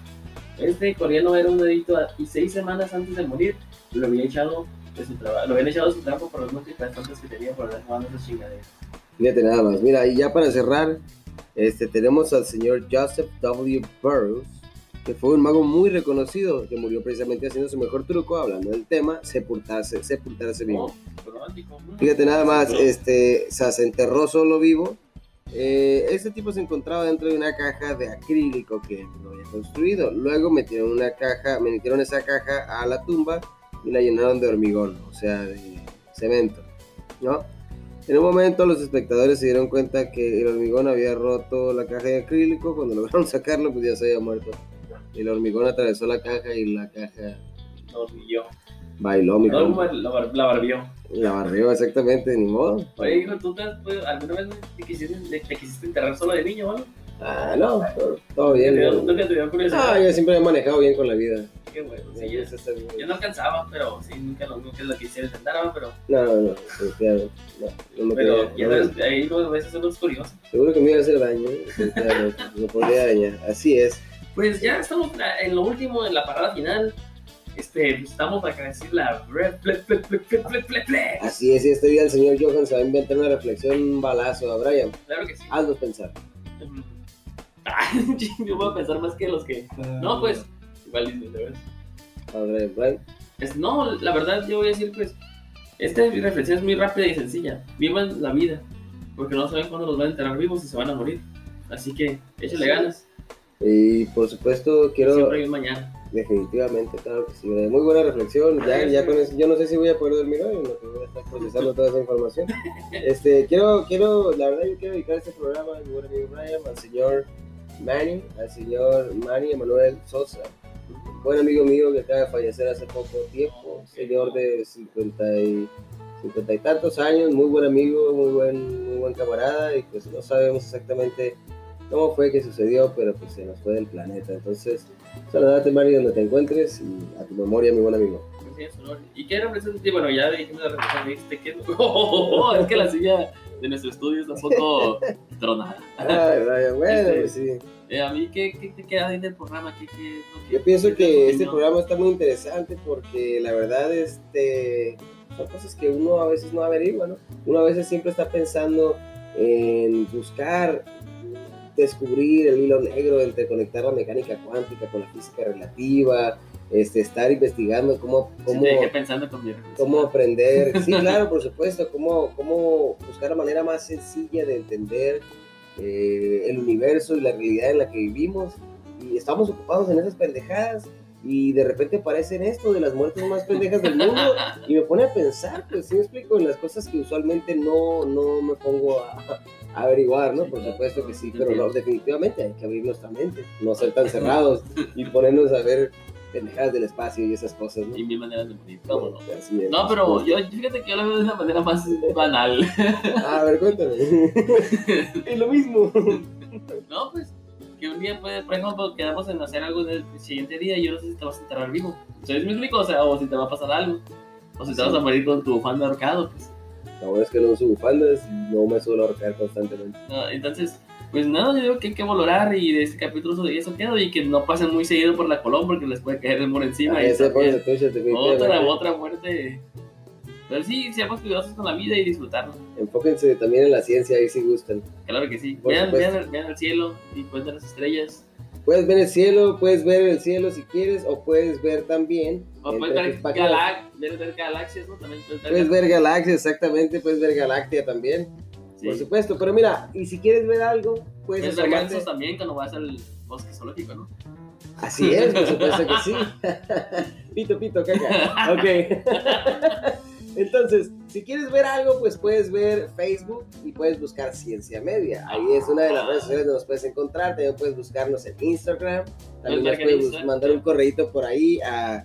Este coreano era un adicto y seis semanas antes de morir lo había echado de su trabajo, lo habían echado de su trabajo por las múltiples tontas que tenía por andar jugando esas chingaderas. Fíjate nada más. Mira, y ya para cerrar, este, tenemos al señor Joseph W. Burroughs, que fue un mago muy reconocido, que murió precisamente haciendo su mejor truco, hablando del tema, sepultarse, sepultarse vivo. Oh. Fíjate nada más, este, se enterró solo vivo. Eh, este tipo se encontraba dentro de una caja de acrílico que lo había construido. Luego metieron una caja, metieron esa caja a la tumba y la llenaron de hormigón, o sea, de cemento, ¿no? En un momento los espectadores se dieron cuenta que el hormigón había roto la caja de acrílico. Cuando [LAUGHS] lograron sacarlo, pues ya se había muerto. El hormigón atravesó la caja y la caja yo. bailó, mi No, la, la barbió. La barrió exactamente, ni modo. Oye, hijo, ¿tú te pues, alguna vez te quisiste, te quisiste enterrar solo de niño o algo? Ah, no, todo, todo bien. ¿Nunca güey. te dio curiosidad? Ah, yo siempre he manejado bien con la vida. qué bueno. Sí, bien. yo no alcanzaba, pero sí, nunca lo, nunca lo quisiera intentar, ¿no? pero, No, no, no, definitivamente. No, no pero quería- ya no, ves, ahí a veces uno es curioso. Seguro que me iba a hacer daño, definitivamente. Me podría dañar. Así es. Pues ya estamos en lo último, en la parada final. Este, pues estamos para decir la. Así es, y este día el señor Johan se va a inventar una reflexión, un balazo a Brian. Claro que sí. Haznos pensar. Ah, [LAUGHS] yo voy a pensar más que los que. No, pues, igual dices, ¿verdad? A Brian. Es, no, la verdad, yo voy a decir, pues, esta reflexión es muy rápida y sencilla. Vivan la vida, porque no saben cuándo los van a enterrar vivos y se van a morir. Así que, échale ganas. Y por supuesto, quiero. Siempre hay un mañana. Definitivamente, claro que sí. Muy buena reflexión. Ya, ya con eso, yo no sé si voy a poder dormir hoy, en lo que voy a estar procesando [LAUGHS] toda esa información. Este, quiero, quiero, la verdad, yo quiero dedicar este programa a mi buen amigo Brian, al señor Manny, al señor Manny Emanuel Sosa, buen amigo mío que acaba de fallecer hace poco tiempo, señor de 50 y, 50 y tantos años, muy buen amigo, muy buen, muy buen camarada, y pues no sabemos exactamente cómo fue que sucedió, pero pues se nos fue del planeta. Entonces, saludate Manny donde te encuentres y a tu memoria, mi buen amigo. ¿Y qué? Sí, bueno, ya dijimos la reflexión, dijiste que... [LAUGHS] Oh, es que la silla de nuestro estudio está un poco [LAUGHS] tronada. Ay, Brian, bueno, Este, pues sí. Eh, a mí, ¿qué, qué te queda ahí del programa? ¿Qué, qué, es Yo pienso que es este programa está muy interesante porque la verdad este, son cosas que uno a veces no averigua, ¿no? Uno a veces siempre está pensando en buscar, descubrir el hilo negro entre conectar la mecánica cuántica con la física relativa, este, estar investigando cómo, cómo, te dejé pensando con mi reflexión. cómo aprender, sí, [LAUGHS] claro, por supuesto, cómo, cómo buscar la manera más sencilla de entender eh, el universo y la realidad en la que vivimos. Y estamos ocupados en esas pendejadas y de repente aparecen esto de las muertes más pendejas del mundo y me pone a pensar, pues sí me explico, en las cosas que usualmente no, no me pongo a, a averiguar, ¿no? Por supuesto que sí, pero no, definitivamente hay que abrir nuestra mente, no ser tan cerrados y ponernos a ver pendejadas del espacio y esas cosas, ¿no? Y mil maneras de morir. ¿Cómo no? No, pero yo, fíjate que yo lo veo de una manera más banal. A ver, cuéntame. [LAUGHS] [LAUGHS] es lo mismo. No, pues, que un día, puede, por ejemplo, quedamos en hacer algo el siguiente día y yo no sé si te vas a enterrar vivo. ¿Sabes me explico? O sea, o si te va a pasar algo. O si te vas a morir con tu fan de ahorcado, pues. La verdad es que no uso bufandas y no me suelo ahorcar constantemente. No, entonces, pues nada, yo digo que hay que valorar y de este capítulo eso quedo y que no pasen muy seguido por la Colón porque les puede caer el muro encima. Ah, y tuyo, otra, otra muerte. Pero sí, seamos cuidadosos con la vida y disfrutarla. Enfóquense también en la ciencia, ahí si gustan. Claro que sí. Vean, vean, el- vean el cielo y cuenten las estrellas. Puedes ver el cielo, puedes ver el cielo si quieres, o puedes ver también. O puedes ver, galaxias, ¿no? También puedes ver, Puedes ver galaxias, exactamente, puedes ver Galactia también, sí. por supuesto. Pero mira, y si quieres ver algo, puedes Puedes ver gansos también cuando vas al bosque zoológico, ¿no? Así es, por supuesto que sí. [LAUGHS] [LAUGHS] pito, pito, caca. [LAUGHS] Ok. Entonces, si quieres ver algo, pues puedes ver Facebook y puedes buscar Ciencia Media. Ahí es una de las redes sociales donde nos puedes encontrar. También puedes buscarnos en Instagram. También nos Puedes mandar un correito por ahí a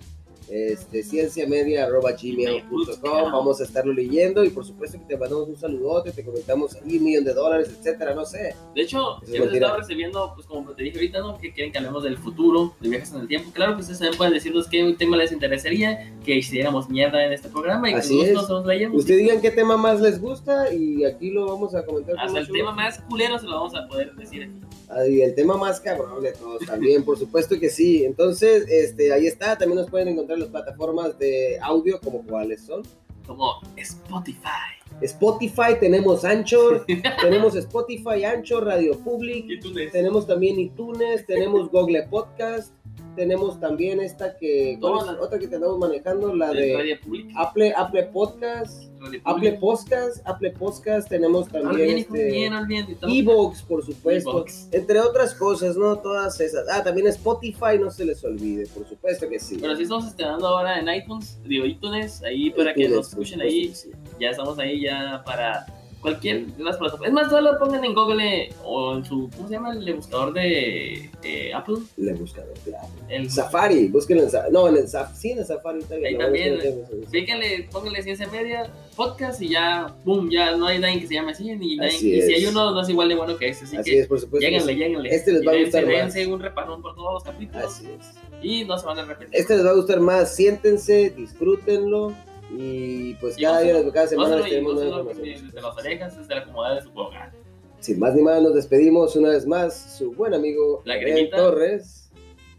este, cienciamedia.gmail.com. Vamos a estarlo leyendo y por supuesto que te mandamos un saludote, te comentamos ahí un millón de dólares, etcétera, no sé. De hecho, es hemos estado recibiendo, pues como te dije ahorita, ¿no? Que quieren que hablemos del futuro, de viajes en el tiempo. Claro que ustedes también pueden decirnos qué tema les interesaría, que hiciéramos mierda en este programa y Así que nosotros nos leíamos. Ustedes digan qué tema más les gusta y aquí lo vamos a comentar. Hasta el tema más culero se lo vamos a poder decir aquí. Y el tema más cabrón de todos también, por supuesto que sí. Entonces, este, ahí está. También nos pueden encontrar en las plataformas de audio, como cuáles son. Como Spotify. Spotify, tenemos Anchor, [LAUGHS] tenemos Spotify, Anchor, Radio Public, tenemos también iTunes, tenemos Google Podcast, tenemos también esta que, ¿cuál es otra que tenemos manejando, la De. Apple, Apple Podcast, Apple. Podcast, Apple Podcast, tenemos también este, bien, no olviden, estamos- Evox, por supuesto, Evox. entre otras cosas, ¿no? Todas esas. Ah, también Spotify, no se les olvide, por supuesto que sí. Pero sí estamos estrenando ahora en iTunes, digo iTunes, ahí para que nos escuchen ahí. sí. Ya estamos ahí ya para cualquier de las plataformas. Es más, solo pongan en Google o en su, ¿cómo se llama? El buscador de Apple. Le buscador, claro. El Safari, búsquenlo en Safari. No, en el Safari. Sí, en el Safari. Bien, Ahí no, también. Píquenle, pónganle ciencia media, podcast y ya, boom, ya no hay nadie que se llame así, ni nadie- Así y si hay uno, no es igual de bueno que ese, así, Así que es, por supuesto. lléguenle, lléguenle. Este les va a gustar dense, un repasón por todos los capítulos Así es. y no se van a repetir. Este les va a gustar más. Siéntense, disfrútenlo. Y pues cada día, cada semana tenemos nueva información. desde las orejas, desde la comodidad de su hogar. Sin más ni más, nos despedimos una vez más. Su buen amigo La. Torres.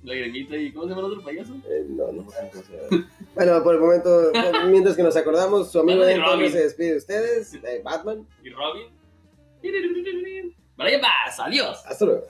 La greñita y ¿cómo se llama el otro payaso? Eh, no, no sé cómo se llama. Bueno, por el momento, [LAUGHS] mientras que nos acordamos, su amigo Adrián Torres Robin. se despide de ustedes. eh, Batman. Y Robin. Brian Bass, adiós. Hasta luego.